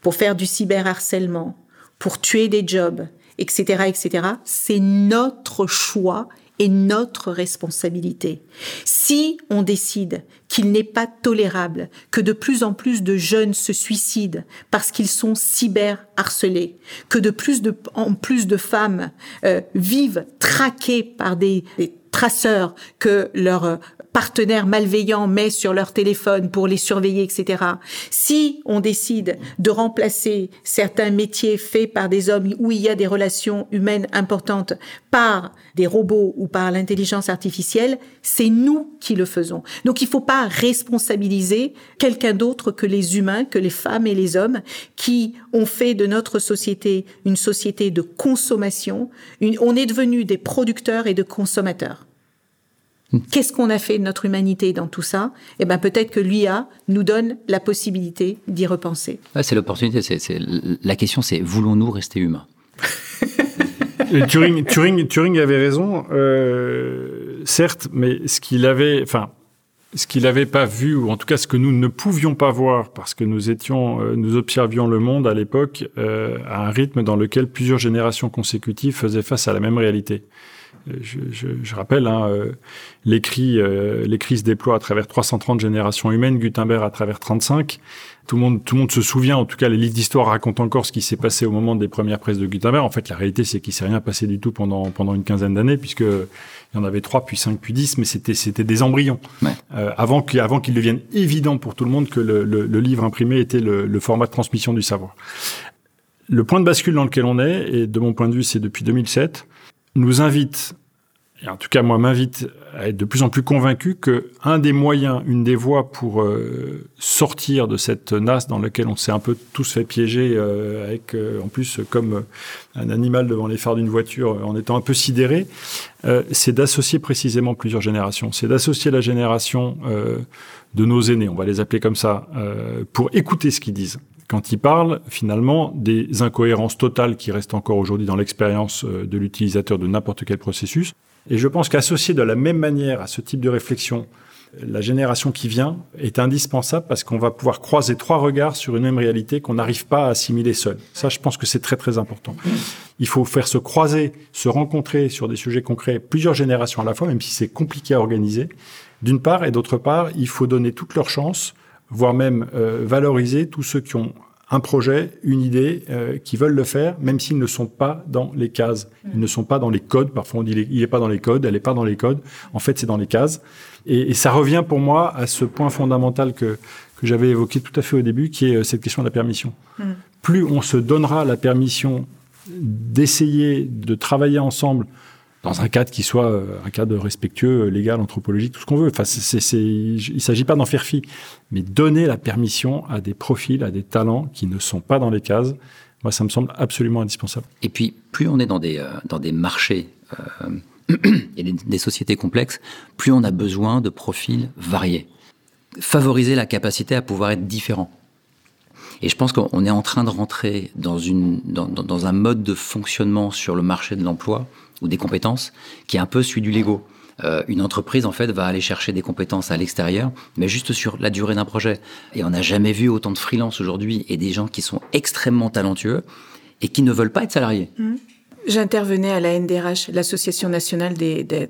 pour faire du cyberharcèlement, pour tuer des jobs, etc., etc., c'est notre choix et notre responsabilité. Si on décide qu'il n'est pas tolérable que de plus en plus de jeunes se suicident parce qu'ils sont cyber harcelés, que de plus en plus de femmes euh, vivent traquées par des, des traceurs que leur partenaires malveillants met sur leur téléphone pour les surveiller, etc. Si on décide de remplacer certains métiers faits par des hommes où il y a des relations humaines importantes par des robots ou par l'intelligence artificielle, c'est nous qui le faisons. Donc il ne faut pas responsabiliser quelqu'un d'autre que les humains, que les femmes et les hommes qui ont fait de notre société une société de consommation. on est devenu des producteurs et de consommateurs. Qu'est-ce qu'on a fait de notre humanité dans tout ça? Eh ben peut-être que l'IA nous donne la possibilité d'y repenser. c'est l'opportunité. C'est, la question, c'est voulons-nous rester humains? Turing, Turing, Turing avait raison, euh, certes, mais ce qu'il avait, enfin, ce qu'il n'avait pas vu, ou en tout cas ce que nous ne pouvions pas voir, parce que nous étions, euh, nous observions le monde à l'époque euh, à un rythme dans lequel plusieurs générations consécutives faisaient face à la même réalité. Je, je, je rappelle, hein, euh, l'écrit, euh, l'écrit se déploie à travers 330 générations humaines, Gutenberg à travers 35. Tout le monde, tout le monde se souvient, en tout cas, les livres d'histoire racontent encore ce qui s'est passé au moment des premières presses de Gutenberg. En fait, la réalité, c'est qu'il s'est rien passé du tout pendant pendant une quinzaine d'années, puisque il y en avait trois, puis cinq, puis dix, mais c'était c'était des embryons. Ouais. Euh, avant qu'il avant qu'il devienne évident pour tout le monde que le, le, le livre imprimé était le, le format de transmission du savoir. Le point de bascule dans lequel on est, et de mon point de vue, c'est depuis 2007, nous invite et en tout cas moi m'invite à être de plus en plus convaincu que un des moyens, une des voies pour euh, sortir de cette nasse dans laquelle on s'est un peu tous fait piéger euh, avec euh, en plus comme un animal devant les phares d'une voiture en étant un peu sidéré, euh, c'est d'associer précisément plusieurs générations. C'est d'associer la génération euh, de nos aînés, on va les appeler comme ça, euh, pour écouter ce qu'ils disent quand ils parlent finalement des incohérences totales qui restent encore aujourd'hui dans l'expérience de l'utilisateur de n'importe quel processus. Et je pense qu'associer de la même manière à ce type de réflexion la génération qui vient est indispensable parce qu'on va pouvoir croiser trois regards sur une même réalité qu'on n'arrive pas à assimiler seul. Ça, je pense que c'est très très important. Il faut faire se croiser, se rencontrer sur des sujets concrets plusieurs générations à la fois, même si c'est compliqué à organiser. D'une part, et d'autre part, il faut donner toutes leurs chances voire même euh, valoriser tous ceux qui ont un projet, une idée, euh, qui veulent le faire, même s'ils ne sont pas dans les cases. Ils ne sont pas dans les codes. Parfois, on dit il n'est pas dans les codes, elle n'est pas dans les codes. En fait, c'est dans les cases. Et, et, ça revient pour moi à ce point fondamental que, que j'avais évoqué tout à fait au début, qui est euh, cette question de la permission. Mmh. Plus on se donnera la permission d'essayer de travailler ensemble dans un cadre qui soit euh, un cadre respectueux, légal, anthropologique, tout ce qu'on veut. Enfin, il ne s'agit pas d'en faire fi, mais donner la permission à des profils, à des talents qui ne sont pas dans les cases. Moi, ça me semble absolument indispensable. Et puis, plus on est dans des, euh, dans des marchés euh, et des, sociétés complexes, plus on a besoin de profils variés. Favoriser la capacité à pouvoir être différent. Et je pense qu'on est en train de rentrer dans, une, dans un mode de fonctionnement sur le marché de l'emploi ou des compétences qui est un peu celui du Lego. Euh, une entreprise, en fait, va aller chercher des compétences à l'extérieur, mais juste sur la durée d'un projet. Et on n'a jamais vu autant de freelance aujourd'hui et des gens qui sont extrêmement talentueux et qui ne veulent pas être salariés. Mmh. J'intervenais à la NDRH, l'Association nationale des, des,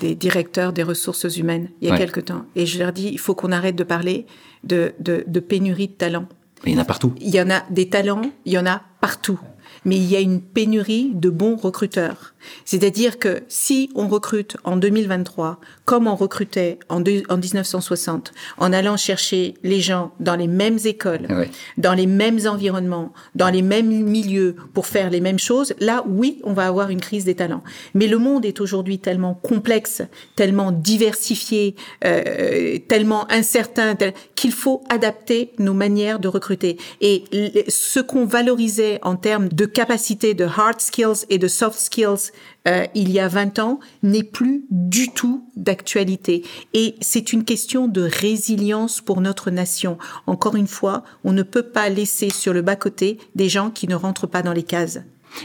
des, directeurs des ressources humaines, il y a ouais. quelque temps. Et je leur dis, il faut qu'on arrête de parler de, de, de pénurie de talents. Mais il y en a partout. Il y en a des talents, il y en a partout. Mais il y a une pénurie de bons recruteurs. C'est-à-dire que si on recrute en 2023 comme on recrutait en, de, en 1960, en allant chercher les gens dans les mêmes écoles, oui. dans les mêmes environnements, dans les mêmes milieux pour faire les mêmes choses, là, oui, on va avoir une crise des talents. Mais le monde est aujourd'hui tellement complexe, tellement diversifié, euh, tellement incertain, tel, qu'il faut adapter nos manières de recruter. Et ce qu'on valorisait en termes de capacité de hard skills et de soft skills euh, il y a 20 ans n'est plus du tout d'actualité. Et c'est une question de résilience pour notre nation. Encore une fois, on ne peut pas laisser sur le bas-côté des gens qui ne rentrent pas dans les cases.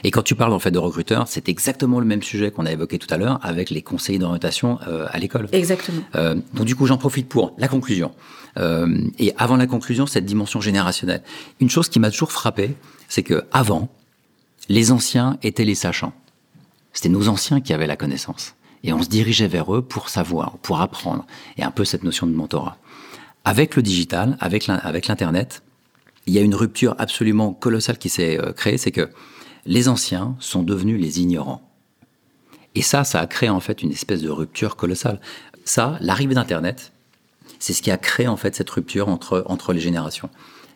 Et quand tu parles en fait de recruteurs, c'est exactement le même sujet qu'on a évoqué tout à l'heure avec les conseillers d'orientation euh, à l'école. Exactement. Euh, donc du coup, j'en profite pour la conclusion. Euh, et avant la conclusion, cette dimension générationnelle. Une chose qui m'a toujours frappé, c'est que avant, les anciens étaient les sachants. C'était nos anciens qui avaient la connaissance. Et on se dirigeait vers eux pour savoir, pour apprendre. Et un peu cette notion de mentorat. Avec le digital, avec l'Internet, il y a une rupture absolument colossale qui s'est créée, c'est que les anciens sont devenus les ignorants. Et ça, ça a créé en fait une espèce de rupture colossale. Ça, l'arrivée d'Internet, c'est ce qui a créé en fait cette rupture entre, entre les générations.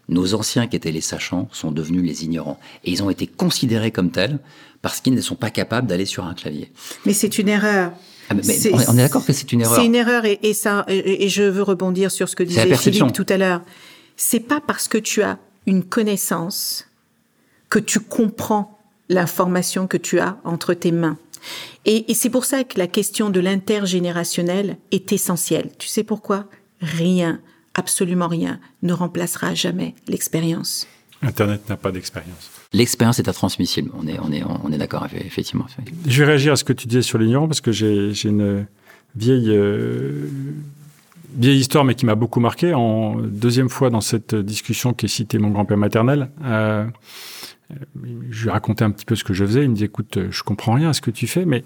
Nos anciens qui étaient les sachants sont devenus les ignorants. Et ils ont été considérés comme tels parce qu'ils ne sont pas capables d'aller sur un clavier. Mais c'est une erreur. Ah, mais est, on est d'accord que c'est une erreur. C'est une erreur et, et ça, et, et, je veux rebondir sur ce que disait Philippe tout à l'heure. C'est pas parce que tu as une connaissance que tu comprends l'information que tu as entre tes mains. Et, et c'est pour ça que la question de l'intergénérationnel est essentielle. Tu sais pourquoi? Rien, absolument rien, ne remplacera jamais l'expérience. Internet n'a pas d'expérience. L'expérience est intransmissible. On est, on est, on est d'accord, effectivement. Je vais réagir à ce que tu disais sur l'ignorant parce que j'ai une vieille, euh, vieille histoire, mais qui m'a beaucoup marqué. En deuxième fois dans cette discussion qui est cité mon grand-père maternel, euh, je lui ai raconté un petit peu ce que je faisais. Il me dit, écoute, je comprends rien à ce que tu fais, mais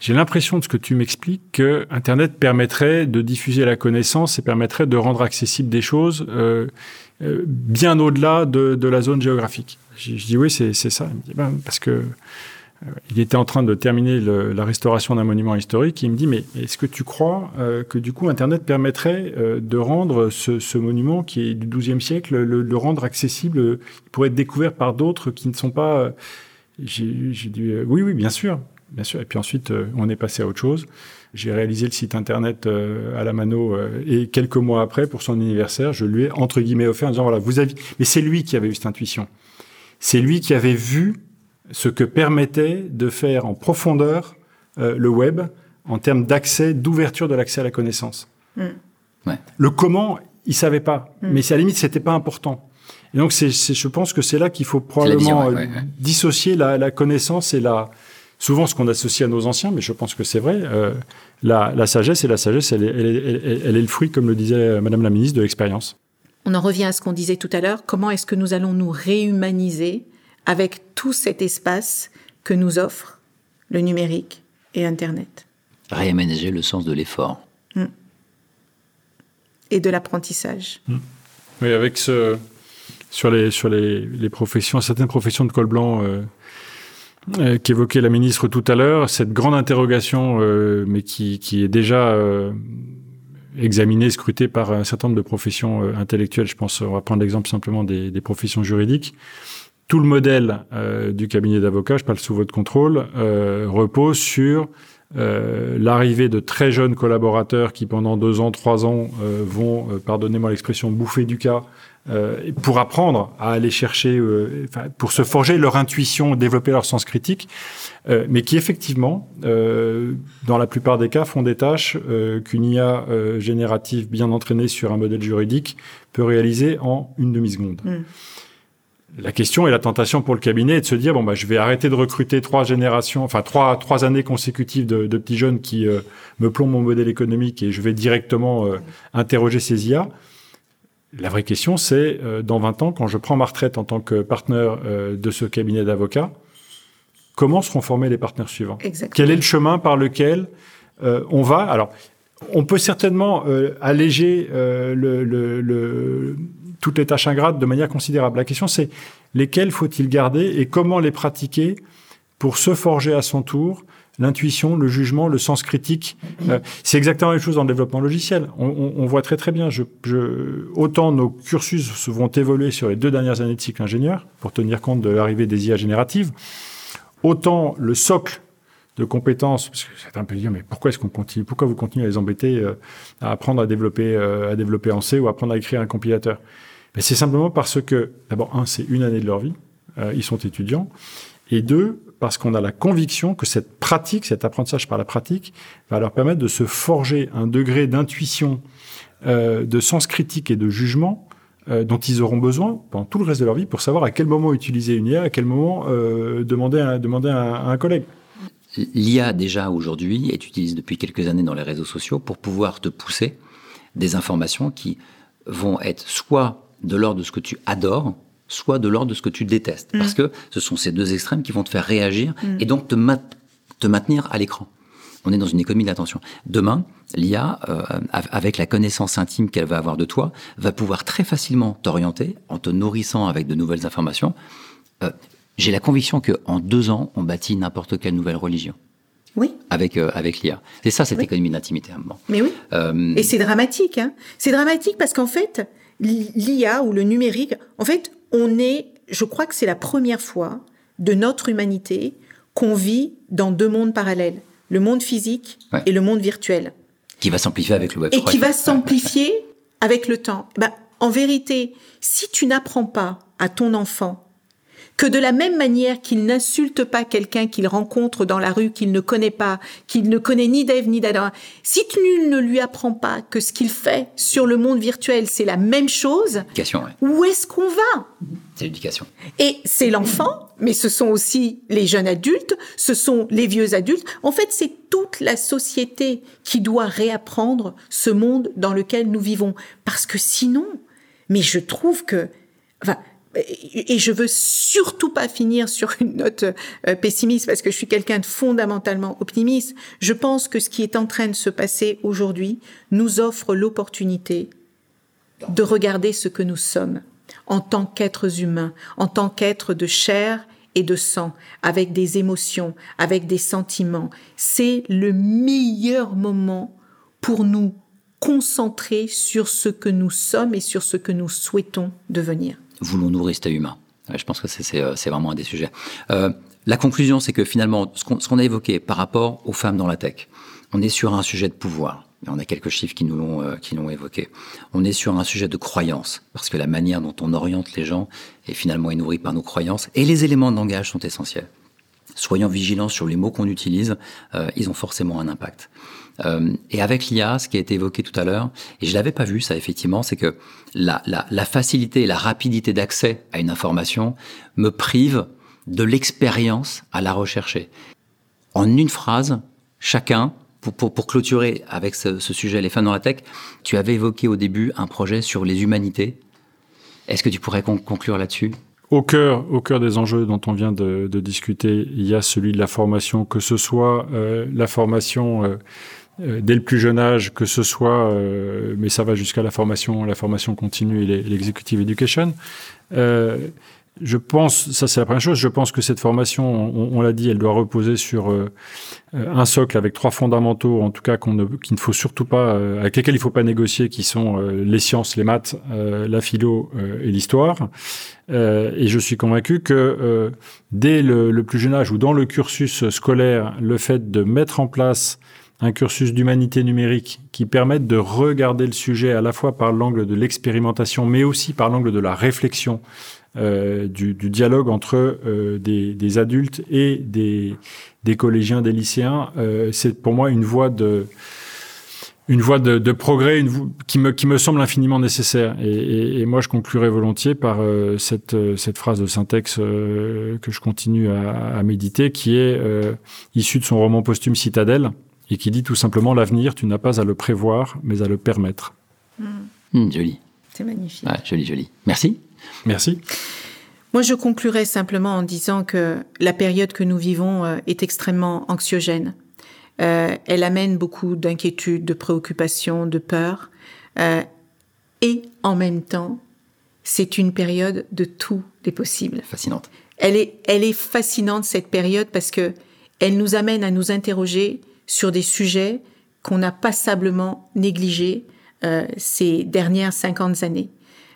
j'ai l'impression de ce que tu m'expliques que Internet permettrait de diffuser la connaissance et permettrait de rendre accessible des choses euh, euh, bien au-delà de, la zone géographique. Je, dis oui, c'est ça. Il me dit, ben, parce que euh, il était en train de terminer la restauration d'un monument historique. il me dit, mais est-ce que tu crois que du coup Internet permettrait de rendre ce, monument qui est du XIIe siècle, le, le, rendre accessible, pour être découvert par d'autres qui ne sont pas... J'ai dit, oui, oui, bien sûr. Bien sûr. Et puis ensuite, on est passé à autre chose. J'ai réalisé le site internet à la mano et quelques mois après, pour son anniversaire, je lui ai entre guillemets offert en disant voilà, vous avez. Mais c'est lui qui avait eu cette intuition. C'est lui qui avait vu ce que permettait de faire en profondeur euh, le web en termes d'accès, d'ouverture de l'accès à la connaissance. Mm. Ouais. Le comment, il savait pas, mm. mais à la limite, c'était pas important. Et donc, c'est, je pense que c'est là qu'il faut probablement euh, dissocier la, la, connaissance et la, souvent ce qu'on associe à nos anciens, mais je pense que c'est vrai, euh, la, la, sagesse et la sagesse, elle est, elle, est, elle est, le fruit, comme le disait Madame la ministre, de l'expérience. On en revient à ce qu'on disait tout à l'heure. Comment est-ce que nous allons nous réhumaniser avec tout cet espace que nous offre le numérique et Internet? Réaménager le sens de l'effort. Mm. Et de l'apprentissage. Mm. Oui, avec ce, sur les, sur les, les, professions, certaines professions de col blanc euh, qu'évoquait la ministre tout à l'heure, cette grande interrogation, euh, mais qui, qui, est déjà euh, examinée, scrutée par un certain nombre de professions euh, intellectuelles. Je pense, on va prendre l'exemple simplement des, des professions juridiques tout le modèle euh, du cabinet d'avocats, je parle sous votre contrôle, euh, repose sur euh, l'arrivée de très jeunes collaborateurs qui pendant deux ans, trois ans euh, vont, euh, pardonnez-moi l'expression, bouffer du cas euh, pour apprendre à aller chercher, pour se forger leur intuition, développer leur sens critique, mais qui effectivement, dans la plupart des cas, font des tâches qu'une IA générative bien entraînée sur un modèle juridique peut réaliser en une demi-seconde. Mm la question et la tentation pour le cabinet est de se dire bon bah je vais arrêter de recruter trois générations, enfin trois trois années consécutives de, de petits jeunes qui euh, me plombent mon modèle économique et je vais directement euh, interroger ces IA. La vraie question c'est euh, dans 20 ans quand je prends ma retraite en tant que partenaire de ce cabinet d'avocats, comment seront formés les partenaires suivants? Exactement. Quel est le chemin par lequel on va? Alors on peut certainement alléger le, le, le toutes les tâches ingrates de manière considérable. La question, c'est lesquelles faut-il garder et comment les pratiquer pour se forger à son tour l'intuition, le jugement, le sens critique. Euh, c'est exactement la même chose dans le développement logiciel. On, voit très très bien, autant nos cursus vont évoluer sur les deux dernières années de cycle ingénieur pour tenir compte de l'arrivée des IA génératives, autant le socle de compétences, parce que c'est un peu dire, mais pourquoi est-ce qu'on continue, pourquoi vous continuez à les embêter euh, à apprendre à développer, euh, à développer en C ou à apprendre à écrire un compilateur? C'est simplement parce que, d'abord, un, c'est une année de leur vie, ils sont étudiants, et deux, parce qu'on a la conviction que cette pratique, cet apprentissage par la pratique, va leur permettre de se forger un degré d'intuition, euh, de sens critique et de jugement euh, dont ils auront besoin pendant tout le reste de leur vie pour savoir à quel moment utiliser une IA, à quel moment euh, demander, à, demander à, à un collègue. L'IA déjà aujourd'hui est utilisée depuis quelques années dans les réseaux sociaux pour pouvoir te pousser des informations qui vont être soit de l'ordre de ce que tu adores, soit de l'ordre de ce que tu détestes. Parce mm. que ce sont ces deux extrêmes qui vont te faire réagir mm. et donc te, te maintenir à l'écran. On est dans une économie d'attention. Demain, l'IA, euh, avec la connaissance intime qu'elle va avoir de toi, va pouvoir très facilement t'orienter en te nourrissant avec de nouvelles informations. Euh, J'ai la conviction qu'en deux ans, on bâtit n'importe quelle nouvelle religion. Oui. Avec, euh, avec l'IA. C'est ça, cette Oui. économie d'intimité moment. Mais oui. Et c'est dramatique. Hein. C'est dramatique parce qu'en fait, l'IA ou le numérique, en fait, on est, je crois que c'est la première fois de notre humanité qu'on vit dans deux mondes parallèles, le monde physique Ouais. et le monde virtuel, qui va s'amplifier avec le Web et 3. qui va s'amplifier avec le temps. Ben, en vérité, si tu n'apprends pas à ton enfant que de la même manière qu'il n'insulte pas quelqu'un qu'il rencontre dans la rue qu'il ne connaît pas, qu'il ne connaît ni d'Ève ni d'Adam, si nul ne lui apprend pas que ce qu'il fait sur le monde virtuel, c'est la même chose, où est-ce qu'on va? C'est l'éducation. Et c'est l'enfant, mais ce sont aussi les jeunes adultes, ce sont les vieux adultes. En fait, c'est toute la société qui doit réapprendre ce monde dans lequel nous vivons. Parce que sinon, mais je trouve que... Enfin, et je veux surtout pas finir sur une note euh, pessimiste parce que je suis quelqu'un de fondamentalement optimiste. Je pense que ce qui est en train de se passer aujourd'hui nous offre l'opportunité de regarder ce que nous sommes en tant qu'êtres humains, en tant qu'êtres de chair et de sang, avec des émotions, avec des sentiments. C'est le meilleur moment pour nous concentrer sur ce que nous sommes et sur ce que nous souhaitons devenir voulons-nous rester humains? Je pense que euh, c'est vraiment un des sujets. Euh, la conclusion, c'est que finalement, ce qu'on a évoqué par rapport aux femmes dans la tech, on est sur un sujet de pouvoir. On a quelques chiffres qui nous l'ont euh, qui l'ont évoqué. On est sur un sujet de croyance parce que la manière dont on oriente les gens est finalement nourrie par nos croyances et les éléments de langage sont essentiels. Soyons vigilants sur les mots qu'on utilise, ils ont forcément un impact. Euh, et avec l'IA, ce qui a été évoqué tout à l'heure, et je l'avais pas vu ça effectivement, c'est que la, facilité et la rapidité d'accès à une information me prive de l'expérience à la rechercher. En une phrase, chacun, pour, pour, clôturer avec ce, sujet, les fans dans la tech, tu avais évoqué au début un projet sur les humanités. Est-ce que tu pourrais conclure là-dessus? Au cœur, au cœur des enjeux dont on vient de, discuter, il y a celui de la formation, que ce soit euh, la formation euh, dès le plus jeune âge, que ce soit, euh, mais ça va jusqu'à la formation, la formation continue et l'executive education. Euh, je pense, ça c'est la première chose, je pense que cette formation, on, l'a dit, elle doit reposer sur euh, un socle avec trois fondamentaux, en tout cas qu'on ne, qu'il ne faut surtout pas, avec lesquels il ne faut pas négocier, qui sont les sciences, les maths, la philo et l'histoire. et je suis convaincu que dès le, plus jeune âge ou dans le cursus scolaire, le fait de mettre en place un cursus d'humanité numérique qui permette de regarder le sujet à la fois par l'angle de l'expérimentation, mais aussi par l'angle de la réflexion, euh, du, du, dialogue entre euh, des, des, adultes et des, des, collégiens, des lycéens, euh, c'est pour moi une voie de une voie de, de progrès une, qui, me, qui me semble infiniment nécessaire. Et, et, et moi, je conclurai volontiers par euh, cette, cette phrase de syntaxe euh, que je continue à, à, méditer, qui est issue de son roman posthume Citadelle, et qui dit tout simplement l'avenir, tu n'as pas à le prévoir, mais à le permettre. Mmh. joli. C'est magnifique. Ouais, joli, joli. Merci. Merci. Moi, je conclurai simplement en disant que la période que nous vivons euh, est extrêmement anxiogène. Euh, elle amène beaucoup d'inquiétudes, de préoccupations, de peurs. Euh, et en même temps, c'est une période de tous les possibles. Fascinante. Elle est, elle est fascinante, cette période, parce que elle nous amène à nous interroger sur des sujets qu'on a passablement négligés euh, ces dernières 50 années.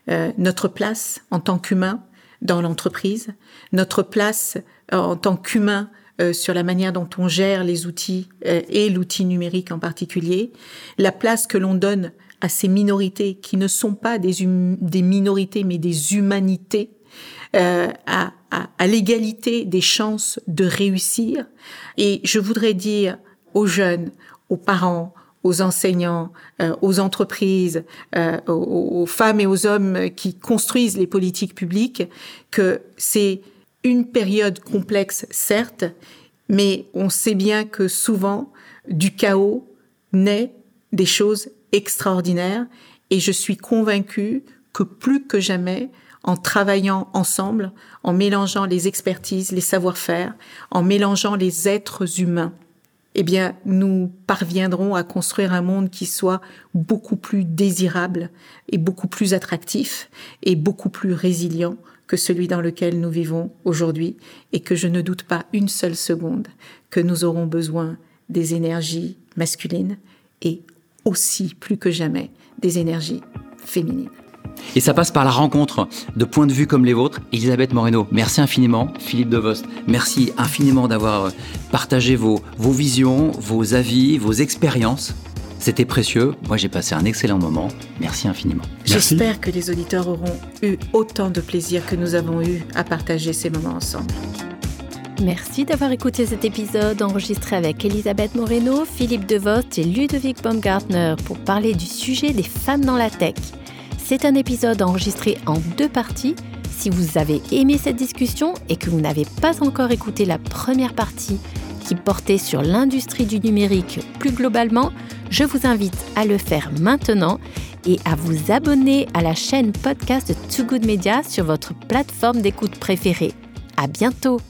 Euh, notre place en tant qu'humain dans l'entreprise, notre place euh, en tant qu'humain euh, sur la manière dont on gère les outils euh, et l'outil numérique en particulier, la place que l'on donne à ces minorités qui ne sont pas des, hum, des minorités mais des humanités, euh, à, à, à l'égalité des chances de réussir. Et je voudrais dire aux jeunes, aux parents, aux enseignants, euh, aux entreprises, euh, aux, aux, femmes et aux hommes qui construisent les politiques publiques, que c'est une période complexe, certes, mais on sait bien que souvent, du chaos naît des choses extraordinaires, et je suis convaincue que plus que jamais, en travaillant ensemble, en mélangeant les expertises, les savoir-faire, en mélangeant les êtres humains, eh bien, nous parviendrons à construire un monde qui soit beaucoup plus désirable et beaucoup plus attractif et beaucoup plus résilient que celui dans lequel nous vivons aujourd'hui et que je ne doute pas une seule seconde que nous aurons besoin des énergies masculines et aussi plus que jamais des énergies féminines. Et ça passe par la rencontre de points de vue comme les vôtres. Elisabeth Moreno, merci infiniment. Philippe Devost, merci infiniment d'avoir partagé vos, vos visions, vos avis, vos expériences. C'était précieux. Moi, j'ai passé un excellent moment. Merci infiniment. Merci. J'espère que les auditeurs auront eu autant de plaisir que nous avons eu à partager ces moments ensemble. Merci d'avoir écouté cet épisode enregistré avec Elisabeth Moreno, Philippe Devost et Ludovic Baumgartner pour parler du sujet des femmes dans la tech. C'est un épisode enregistré en deux parties. Si vous avez aimé cette discussion et que vous n'avez pas encore écouté la première partie qui portait sur l'industrie du numérique plus globalement, je vous invite à le faire maintenant et à vous abonner à la chaîne podcast de Too Good Media sur votre plateforme d'écoute préférée. À bientôt!